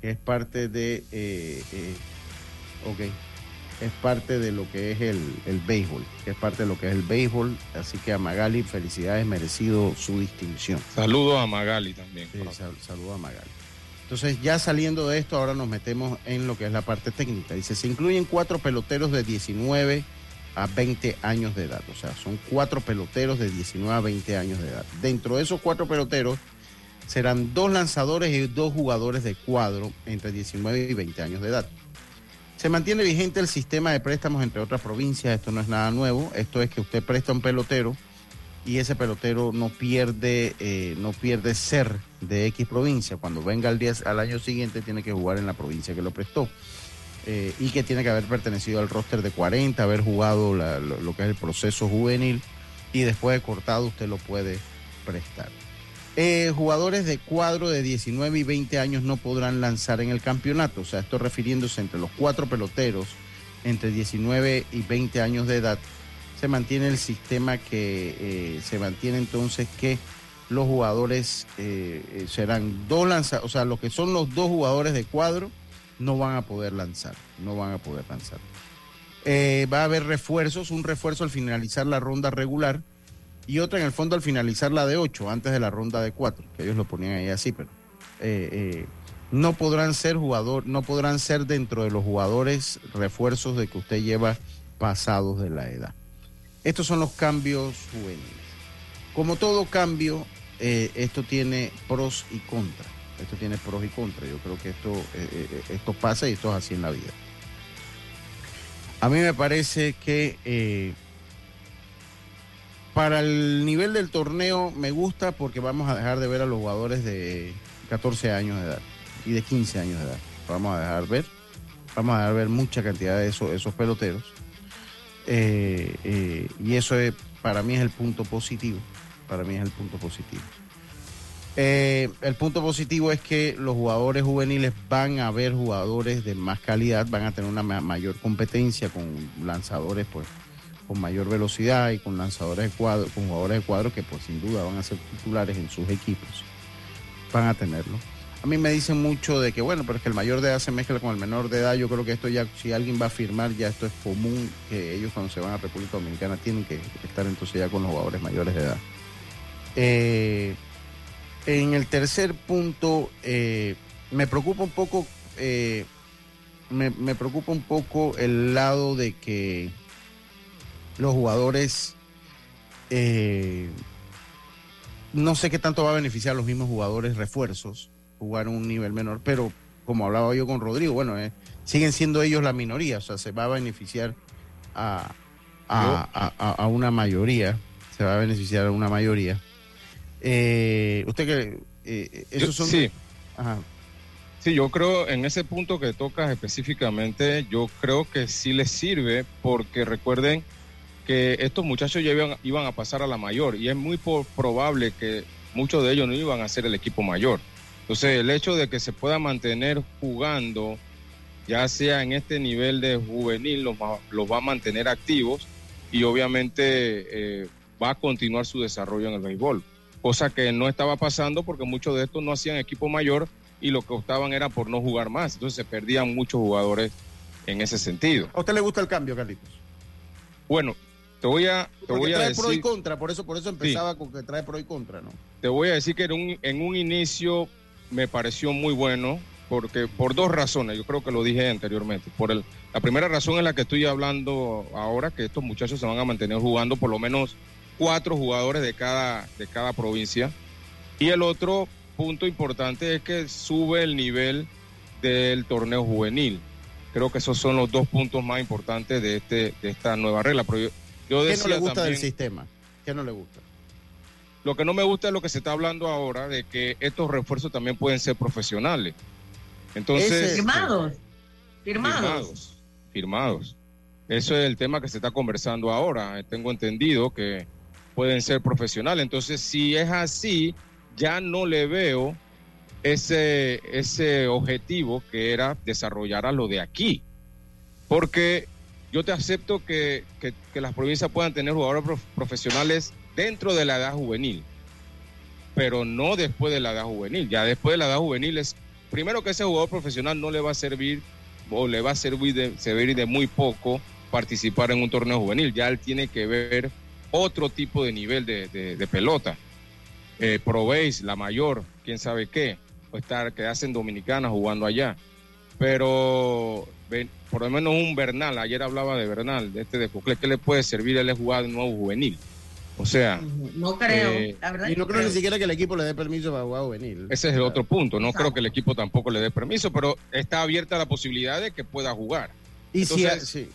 que es parte de. eh, eh, ok. Es parte de lo que es el, el béisbol, que es parte de lo que es el béisbol. Así que a Magali, felicidades, merecido su distinción. Saludos a Magali también. Sí, sal- saludo a Magali. Entonces, ya saliendo de esto, ahora nos metemos en lo que es la parte técnica. Dice, se incluyen cuatro peloteros de 19 a 20 años de edad. O sea, son cuatro peloteros de 19 a 20 años de edad. Dentro de esos cuatro peloteros serán dos lanzadores y dos jugadores de cuadro entre 19 y 20 años de edad. Se mantiene vigente el sistema de préstamos entre otras provincias. Esto no es nada nuevo. Esto es que usted presta un pelotero y ese pelotero no pierde, eh, no pierde ser de X provincia. Cuando venga al, día, al año siguiente tiene que jugar en la provincia que lo prestó. Eh, y que tiene que haber pertenecido al roster de 40, haber jugado lo, lo que es el proceso juvenil y después de cortado usted lo puede prestar. Eh, jugadores de cuadro de 19 y 20 años no podrán lanzar en el campeonato. O sea, esto refiriéndose entre los cuatro peloteros entre 19 y 20 años de edad. Se mantiene el sistema que eh, se mantiene entonces que los jugadores eh, serán dos lanzadores, o sea, lo que son los dos jugadores de cuadro no van a poder lanzar, no van a poder lanzar. Va a haber refuerzos, un refuerzo al finalizar la ronda regular y otra en el fondo al finalizar la de 8, antes de la ronda de 4, que ellos lo ponían ahí así, pero eh, eh, no podrán ser jugador, no podrán ser dentro de los jugadores refuerzos de que usted lleva pasados de la edad. Estos son los cambios juveniles. Como todo cambio, eh, esto tiene pros y contras. Esto tiene pros y contras. Yo creo que esto, esto pasa y esto es así en la vida. A mí me parece que para el nivel del torneo me gusta porque vamos a dejar de ver a los jugadores de 14 años de edad y de 15 años de edad. Vamos a dejar ver, vamos a dejar ver mucha cantidad de esos, esos peloteros. Eh, eh, y eso es, para mí es el punto positivo. Para mí es el punto positivo. Eh, el punto positivo es que los jugadores juveniles van a ver jugadores de más calidad, van a tener una ma- mayor competencia con lanzadores pues con mayor velocidad y con lanzadores de cuadro, con jugadores de cuadro que pues sin duda van a ser titulares en sus equipos. Van a tenerlo. A mí me dicen mucho de que bueno, pero es que el mayor de edad se mezcla con el menor de edad. Yo creo que esto ya, si alguien va a firmar, ya esto es común que ellos cuando se van a República Dominicana tienen que estar entonces ya con los jugadores mayores de edad. Eh, en el tercer punto, eh, me preocupa un poco, eh, me, me preocupa un poco el lado de que los jugadores, eh, no sé qué tanto va a beneficiar a los mismos jugadores refuerzos jugar un nivel menor, pero como hablaba yo con Rodrigo, bueno, eh, siguen siendo ellos la minoría, o sea, se va a beneficiar a, a, a- una mayoría, se va a beneficiar a una mayoría. Eh, usted que eh, esos son sí. Ajá. Sí, yo creo en ese punto que tocas específicamente, yo creo que sí les sirve porque recuerden que estos muchachos ya iban, iban a pasar a la mayor y es muy probable que muchos de ellos no iban a ser el equipo mayor. Entonces, el hecho de que se pueda mantener jugando ya sea en este nivel de juvenil, los, va- los va a mantener activos y obviamente eh, va a continuar su desarrollo en el béisbol. Cosa que no estaba pasando porque muchos de estos no hacían equipo mayor y lo que optaban era por no jugar más. Entonces se perdían muchos jugadores en ese sentido. ¿A usted le gusta el cambio, Carlitos? Bueno, te voy a, te voy a trae decir... pro y contra, por eso, por eso empezaba con que trae pro y contra, ¿no? Te voy a decir que en un, en un inicio me pareció muy bueno porque por dos razones, yo creo que lo dije anteriormente. Por el, la primera razón es la que estoy hablando ahora, que estos muchachos se van a mantener jugando por lo menos cuatro jugadores de cada, de cada provincia. Y el otro punto importante es que sube el nivel del torneo juvenil. Creo que esos son los dos puntos más importantes de, este, de esta nueva regla. Pero yo, yo ¿Qué no le gusta del sistema? ¿Qué no le gusta? lo que no me gusta es lo que se está hablando ahora de que estos refuerzos también pueden ser profesionales. Entonces, Firmados. Firmados. firmados, firmados. Eso es el tema que se está conversando ahora. Tengo entendido que pueden ser profesionales. Entonces, si es así, ya no le veo ese, ese objetivo que era desarrollar a lo de aquí. Porque yo te acepto que, que- las provincias puedan tener jugadores prof- profesionales dentro de la edad juvenil, pero no después de la edad juvenil. Ya después de la edad juvenil es, primero que ese jugador profesional no le va a servir o le va a servir de, servir de muy poco participar en un torneo juvenil. Ya él tiene que ver otro tipo de nivel de, de- pelota. Eh, Pro Base, la mayor, quién sabe qué, o estar, quedarse en Dominicana jugando allá. Pero por lo menos un Bernal, ayer hablaba de Bernal, de este de Coclé, ¿qué le puede servir? Él es jugar de nuevo juvenil. O sea, No creo. Eh, la verdad Y no creo ni siquiera que el equipo le dé permiso para jugar juvenil. ese es el otro punto. No creo que el equipo tampoco le dé permiso, pero está abierta la posibilidad de que pueda jugar. Y si, Entonces- sí.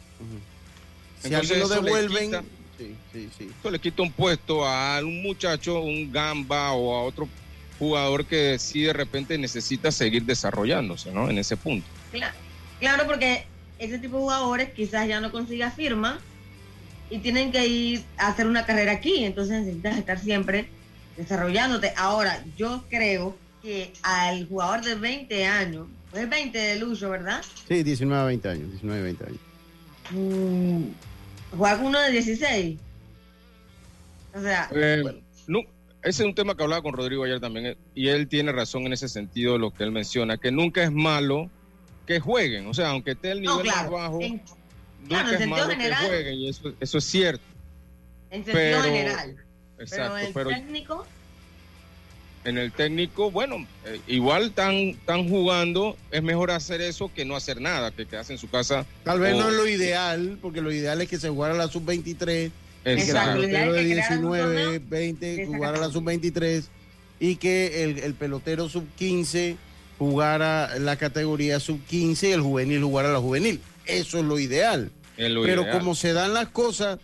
si entonces alguien lo eso le devuelven, quita- sí, sí, sí. Esto le quita un puesto a un muchacho, un gamba o a otro jugador que sí de repente necesita seguir desarrollándose, ¿no? En ese punto. Cla- Claro, porque ese tipo de jugadores quizás ya no consiga firma y tienen que ir a hacer una carrera aquí, entonces necesitas estar siempre desarrollándote. Ahora, yo creo que al jugador de 20 años, pues 20 de Lucho, ¿verdad? Sí, 19 a 20 años, 19 a 20 años. Mm, con uno de 16. O sea, Eh, no, ese es un tema que hablaba con Rodrigo ayer también, eh, y él tiene razón en ese sentido, lo que él menciona, que nunca es malo que jueguen, o sea, aunque esté el no, nivel claro, más bajo, en, nunca claro, en es sentido malo general. que jueguen, y eso, eso es cierto. en sentido pero- general. Exacto, pero el pero técnico, en el técnico, bueno, eh, igual están, están jugando, es mejor hacer eso que no hacer nada, que quedarse en su casa. Tal vez o- no es lo ideal, porque lo ideal es que se jugara la sub-23, que Exacto. el pelotero de que crearan un 19, torneo 20 de jugara la sacapuntas. sub-23 y que el, el pelotero sub-15 jugara la categoría sub-15 y el juvenil jugara la juvenil. Eso es lo ideal. Es lo Pero ideal. como se dan las cosas,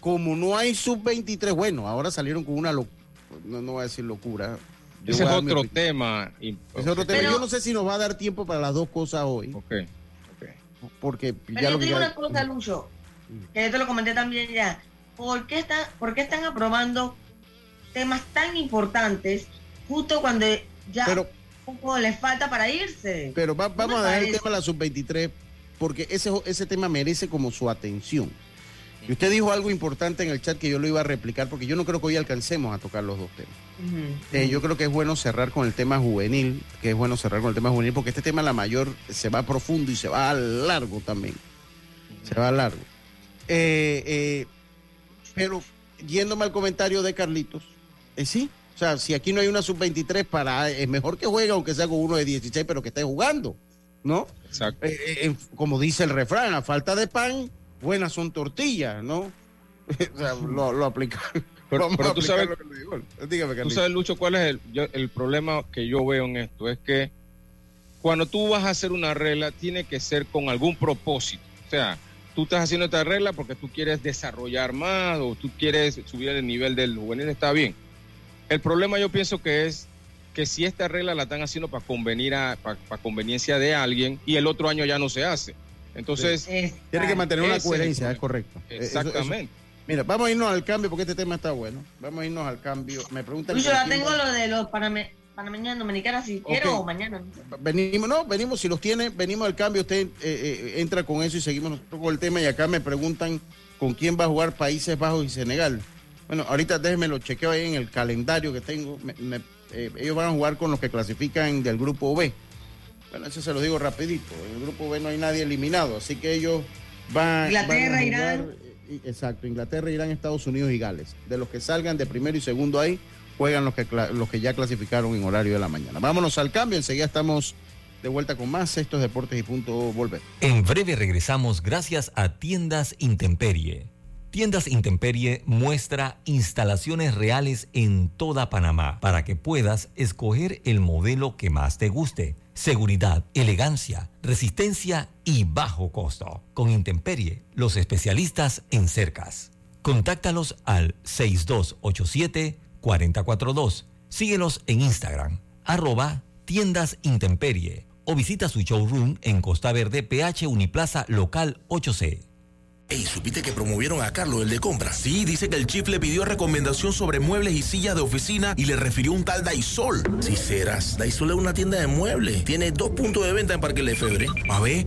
como no hay sub-23, bueno, ahora salieron con una locura, no, no voy a decir locura. Yo Ese es otro tema. es otro tema. Pero- Yo no sé si nos va a dar tiempo para las dos cosas hoy, Ok, porque Pero ya yo lo te que digo ya- una cosa, Lucho, que yo te lo comenté también ya. ¿Por qué, están, ¿Por qué están aprobando temas tan importantes justo cuando ya Pero- poco les falta para irse? Pero va- ¿No vamos a dejar el tema de la sub-23 porque ese, ese tema merece como su atención. Y usted dijo algo importante en el chat que yo lo iba a replicar porque yo no creo que hoy alcancemos a tocar los dos temas. Eh, yo creo que es bueno cerrar con el tema juvenil, que es bueno cerrar con el tema juvenil porque este tema la mayor se va profundo y se va a largo también. Se va a largo. Eh, eh, pero yéndome al comentario de Carlitos, eh, sí, o sea, si aquí no hay una sub-23 para, es mejor que juegue aunque sea con uno de 16, pero que esté jugando, ¿no? Exacto. Eh, eh, como dice el refrán, a falta de pan, buenas son tortillas, ¿no? o sea, lo, lo aplicaron. Pero, Vamos pero a tú sabes, lo que le digo. Dígame, tú sabes, Lucho, cuál es el, yo- el problema que yo veo en esto. Es que cuando tú vas a hacer una regla, tiene que ser con algún propósito. O sea, tú estás haciendo esta regla porque tú quieres desarrollar más o tú quieres subir el nivel del juvenil, está bien. El problema yo pienso que es que si esta regla la están haciendo para convenir a, para, para conveniencia de alguien y el otro año ya no se hace. Entonces, Tiene que mantener una es coherencia, es correcto. Eh, eso- Exactamente. eso- Mira, vamos a irnos al cambio porque este tema está bueno. Vamos a irnos al cambio. Me preguntan. Con ya tengo lo de los panameña dominicana si quiero o mañana. Venimos, no, venimos, si los tiene, venimos al cambio, usted eh, eh, entra con eso y seguimos nosotros con el tema y acá me preguntan con quién va a jugar Países Bajos y Senegal. Bueno, ahorita déjenme lo chequeo ahí en el calendario que tengo. Eh, ellos van a jugar con los que clasifican del grupo B. Bueno, eso se lo digo rapidito. En el grupo B no hay nadie eliminado, así que ellos van, Inglaterra, a jugar, Irán. Exacto, Inglaterra, Irán, Estados Unidos y Gales. De los que salgan de primero y segundo ahí, juegan los que, ya clasificaron en horario de la mañana. Vámonos al cambio, enseguida estamos de vuelta con más estos deportes y punto volver. En breve regresamos gracias a Tiendas Intemperie. Tiendas Intemperie muestra instalaciones reales en toda Panamá para que puedas escoger el modelo que más te guste. Seguridad, elegancia, resistencia y bajo costo. Con Intemperie, los especialistas en cercas. Contáctalos al 6287-4042. Síguelos en Instagram, arroba tiendas Intemperie o visita su showroom en Costa Verde, PH Uniplaza Local 8C. Ey, ¿supiste que promovieron a Carlos, el de compra? Sí, dice que el chief le pidió recomendación sobre muebles y sillas de oficina y le refirió un tal Daisol. Si serás, Daisol es una tienda de muebles. Tiene dos puntos de venta en Parque Lefebvre. A ver,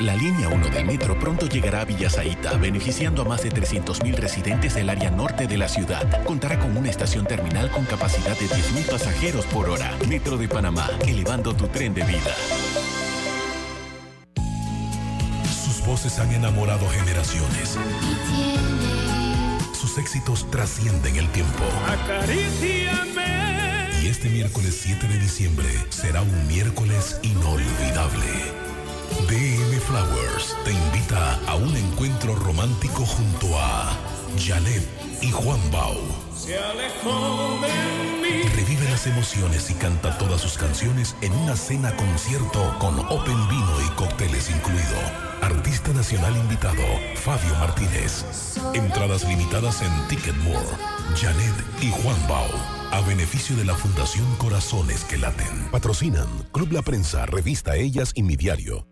La línea 1 del metro pronto llegará a Villasaita, beneficiando a más de 300.000 residentes del área norte de la ciudad. Contará con una estación terminal con capacidad de 10.000 pasajeros por hora. Metro de Panamá, elevando tu tren de vida. Sus voces han enamorado generaciones. Sus éxitos trascienden el tiempo. Y este miércoles 7 de diciembre será un miércoles inolvidable. DM Flowers te invita a un encuentro romántico junto a Janet y Juan Bau. Se alejó de mí. Revive las emociones y canta todas sus canciones en una cena concierto con Open Vino y cócteles incluido. Artista nacional invitado, Fabio Martínez. Entradas limitadas en Ticketmore. Janet y Juan Bau. A beneficio de la Fundación Corazones que Laten. Patrocinan Club La Prensa, Revista Ellas y Mi Diario.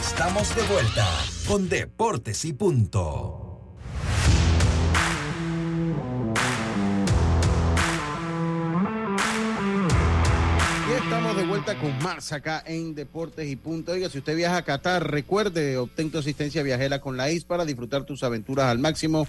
Estamos de vuelta con Deportes y Punto. Estamos de vuelta con más acá en Deportes y Punto. Oiga, si usted viaja a Qatar, recuerde, obtén tu asistencia viajera con la IS para disfrutar tus aventuras al máximo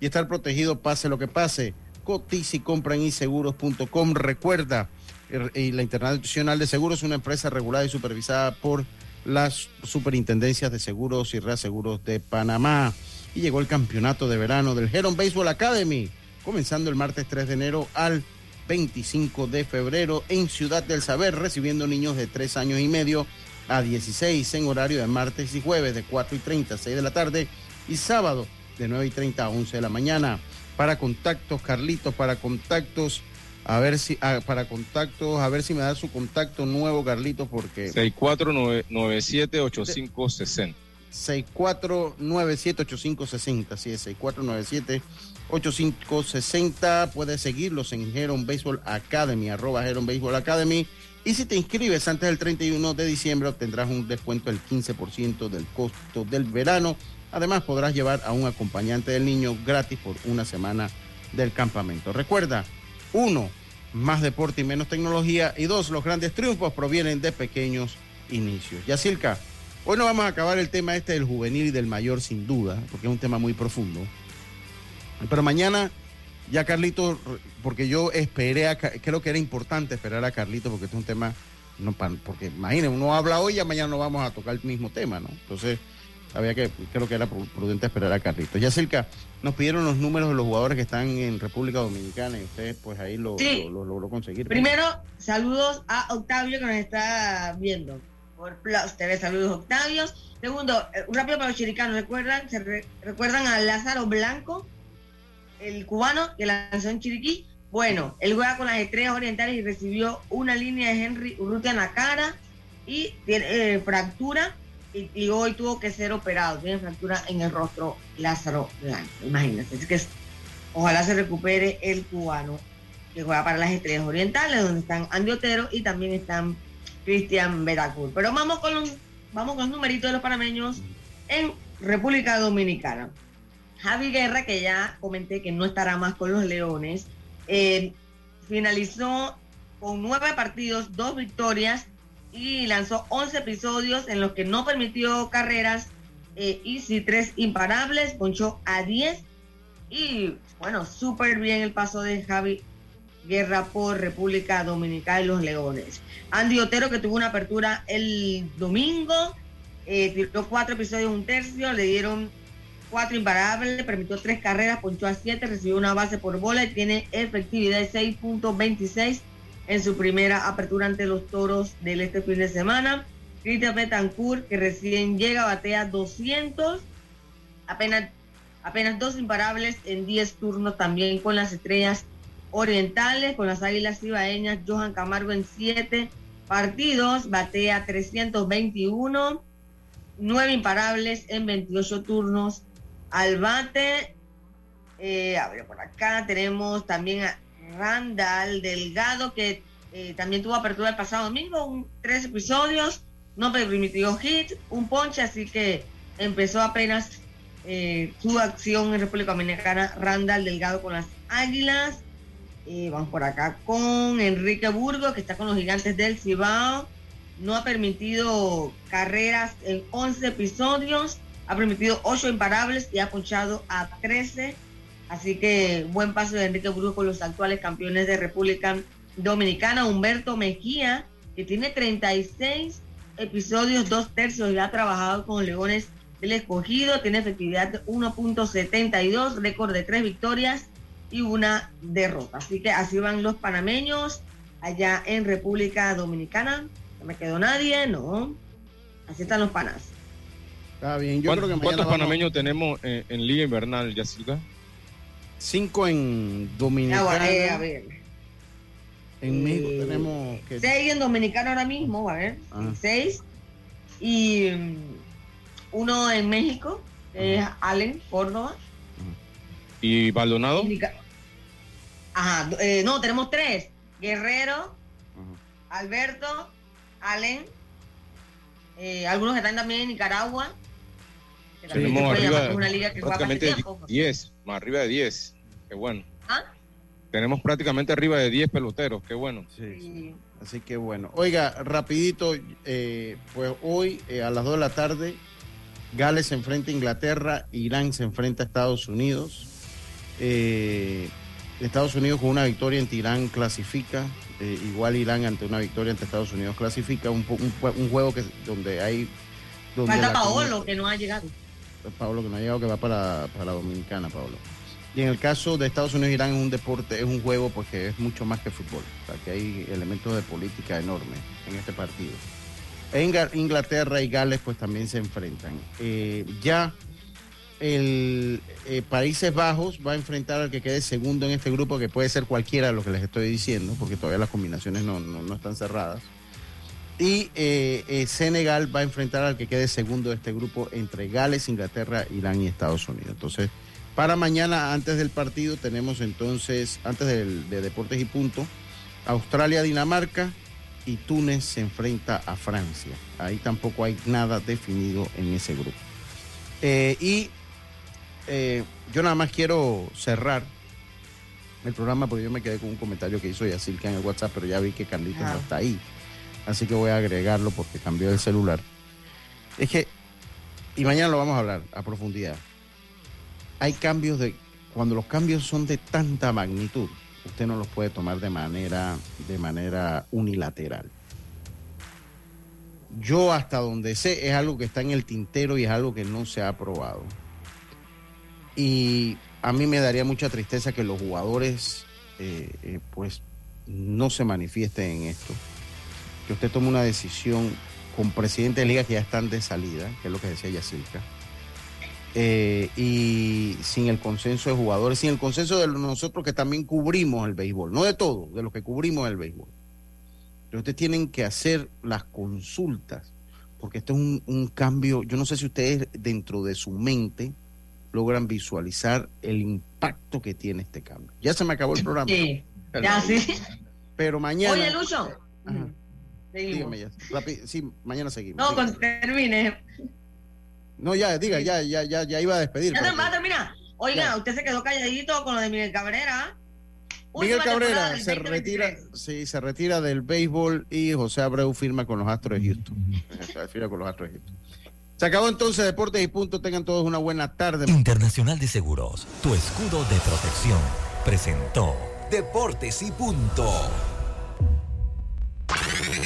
y estar protegido pase lo que pase. Cotiza y compra en inseguros.com. Recuerda, er- la Internacional de Seguros es una empresa regulada y supervisada por las superintendencias de seguros y reaseguros de Panamá. Y llegó el campeonato de verano del Heron Baseball Academy, comenzando el martes 3 de enero al 25 de febrero en Ciudad del Saber, recibiendo niños de 3 años y medio a 16 en horario de martes y jueves de 4 y 30 a 6 de la tarde y sábado de 9 y 30 a 11 de la mañana. Para contactos, Carlitos, para contactos, a ver si, ah, para contactos, a ver si me da su contacto nuevo, Carlitos, porque 6497-8560. 6497-8560, así es, 6497-8560. Puedes seguirlos en Heron Baseball Academy, arroba Heron Baseball Academy. Y si te inscribes antes del 31 de diciembre obtendrás un descuento del 15% del costo del verano. Además podrás llevar a un acompañante del niño gratis por una semana del campamento. Recuerda, uno, más deporte y menos tecnología. Y dos, los grandes triunfos provienen de pequeños inicios. Yacilca, hoy no vamos a acabar el tema este del juvenil y del mayor sin duda, porque es un tema muy profundo. Pero mañana ya Carlito, porque yo esperé, a, creo que era importante esperar a Carlito porque este es un tema, no, porque imagínense, uno habla hoy y mañana no vamos a tocar el mismo tema, ¿no? Entonces, que, creo que era prudente esperar a Carlito. Ya cerca, nos pidieron los números de los jugadores que están en República Dominicana y usted pues ahí lo, logró conseguir. Primero, saludos a Octavio que nos está viendo por Plus TV, saludos Octavio. Segundo, eh, un rápido para los chiricanos, ¿recuerdan? ¿Se ¿Recuerdan a Lázaro Blanco? el cubano que lanzó en Chiriquí. Bueno, él juega con las estrellas orientales y recibió una línea de Henry Urrutia en la cara y tiene eh, fractura y, hoy tuvo que ser operado. Tiene fractura en el rostro Lázaro Blanco. Imagínense. Es que ojalá se recupere el cubano que juega para las estrellas orientales, donde están Andy Otero y también están Cristian Veracruz. Pero vamos con los, vamos con los numeritos de los panameños en República Dominicana. Javi Guerra, que ya comenté que no estará más con los Leones, eh, finalizó con nueve partidos, dos victorias y lanzó 11 episodios en los que no permitió carreras eh, y sí tres imparables, ponchó a 10 y bueno, súper bien el paso de Javi Guerra por República Dominicana y los Leones. Andy Otero que tuvo una apertura el domingo, eh, tiró cuatro episodios, un tercio, le dieron cuatro imparables, permitió tres carreras, ponchó a siete, recibió una base por bola y tiene efectividad de 6.26 en su primera apertura ante los toros del este fin de semana. Cristian Betancourt, que recién llega, batea 200, apenas, apenas dos imparables en 10 turnos también con las estrellas orientales, con las águilas cibaeñas, Johan Camargo en 7 partidos, batea 321, 9 imparables en 28 turnos al bate. Eh, a ver, por acá tenemos también a Randall Delgado, que eh, también tuvo apertura el pasado domingo, un, tres episodios, no permitió hit, un ponche, así que empezó apenas eh, su acción en República Dominicana, Randall Delgado con las Águilas. vamos por acá con Enrique Burgo, que está con los gigantes del Cibao. No ha permitido carreras en 11 episodios ha permitido 8 imparables y ha ponchado a 13. Así que buen paso de Enrique Brujo con los actuales campeones de República Dominicana, Humberto Mejía, que tiene 36 episodios, dos tercios, ya ha trabajado con Leones del Escogido, tiene efectividad de 1.72, récord de tres victorias y una derrota. Así que así van los panameños allá en República Dominicana. No me quedó nadie, no. Así están los panas. Está bien, yo creo que ¿Cuántos vamos... panameños tenemos en, en Liga Invernal, Yacilca? 5 en Dominicana. Eh, en eh, México tenemos. Que... en Dominicana ahora mismo, a ver. 6. Y mm, uno en México, es Allen, Córdoba. ¿Y Baldonado? Ajá, eh, no, tenemos tres. Guerrero, Alberto, Allen. Eh, algunos que están también en Nicaragua. Que tenemos arriba, una liga que prácticamente 10 más arriba de 10. Qué bueno. ¿Ah? Tenemos prácticamente arriba de 10 peloteros, qué bueno. Sí, Así que bueno. Oiga, rapidito, eh, pues hoy eh, a las 2 de la tarde, Gales se enfrenta a Inglaterra, Irán se enfrenta a Estados Unidos. Eh, Estados Unidos con una victoria en Irán clasifica. igual Irán ante una victoria ante Estados Unidos clasifica. Un, un, juego que donde hay... Donde Falta Paolo, que no ha llegado. Pablo que no ha llegado, que va para, para Dominicana, Pablo. Y en el caso de Estados Unidos, Irán es un deporte, es un juego porque es mucho más que fútbol. O que hay elementos de política enormes en este partido. En Inglaterra y Gales pues también se enfrentan. Eh, ya el eh, Países Bajos va a enfrentar al que quede segundo en este grupo, que puede ser cualquiera de los que les estoy diciendo, porque todavía las combinaciones no, no están cerradas. Y eh, eh, Senegal va a enfrentar al que quede segundo de este grupo entre Gales, Inglaterra, Irán y Estados Unidos. Entonces, para mañana, antes del partido, tenemos entonces, antes del, de Deportes y Punto, Australia, Dinamarca, y Túnez se enfrenta a Francia. Ahí tampoco hay nada definido en ese grupo. Eh, y yo nada más quiero cerrar el programa porque yo me quedé con un comentario que hizo Yacirca en el WhatsApp, pero ya vi que Carlitos no está ahí. Así que voy a agregarlo porque cambió el celular. Es que, y mañana lo vamos a hablar a profundidad. Hay cambios de, cuando los cambios son de tanta magnitud, usted no los puede tomar de manera, de manera unilateral. Yo hasta donde sé es algo que está en el tintero y es algo que no se ha aprobado. Y a mí me daría mucha tristeza que los jugadores eh, eh, pues no se manifiesten en esto. Que usted tome una decisión con presidentes de liga que ya están de salida, que es lo que decía Yacirca, eh, y sin el consenso de jugadores, sin el consenso de nosotros que también cubrimos el béisbol, no de todo, de los que cubrimos el béisbol. Pero ustedes tienen que hacer las consultas, porque esto es un, un cambio, yo no sé si ustedes dentro de su mente logran visualizar el impacto que tiene este cambio. Ya se me acabó el programa. Sí, ya sí. Pero mañana... Oye, Lucho. Ajá. Seguimos. Dígame ya. Rápido. Sí, mañana seguimos. No, Dígame. cuando termine. No, ya, diga, ya, ya, ya, ya iba a despedir. Ya va a terminar. Oiga, Ya. usted se quedó calladito con lo de Miguel Cabrera. Miguel Cabrera se 2023. retira, sí, se retira del béisbol y José Abreu firma con los Astros de Houston. Se firma con los Astros de Houston. Se acabó entonces Deportes y Punto. Tengan todos una buena tarde. Internacional de Seguros, tu escudo de protección, presentó Deportes y Punto.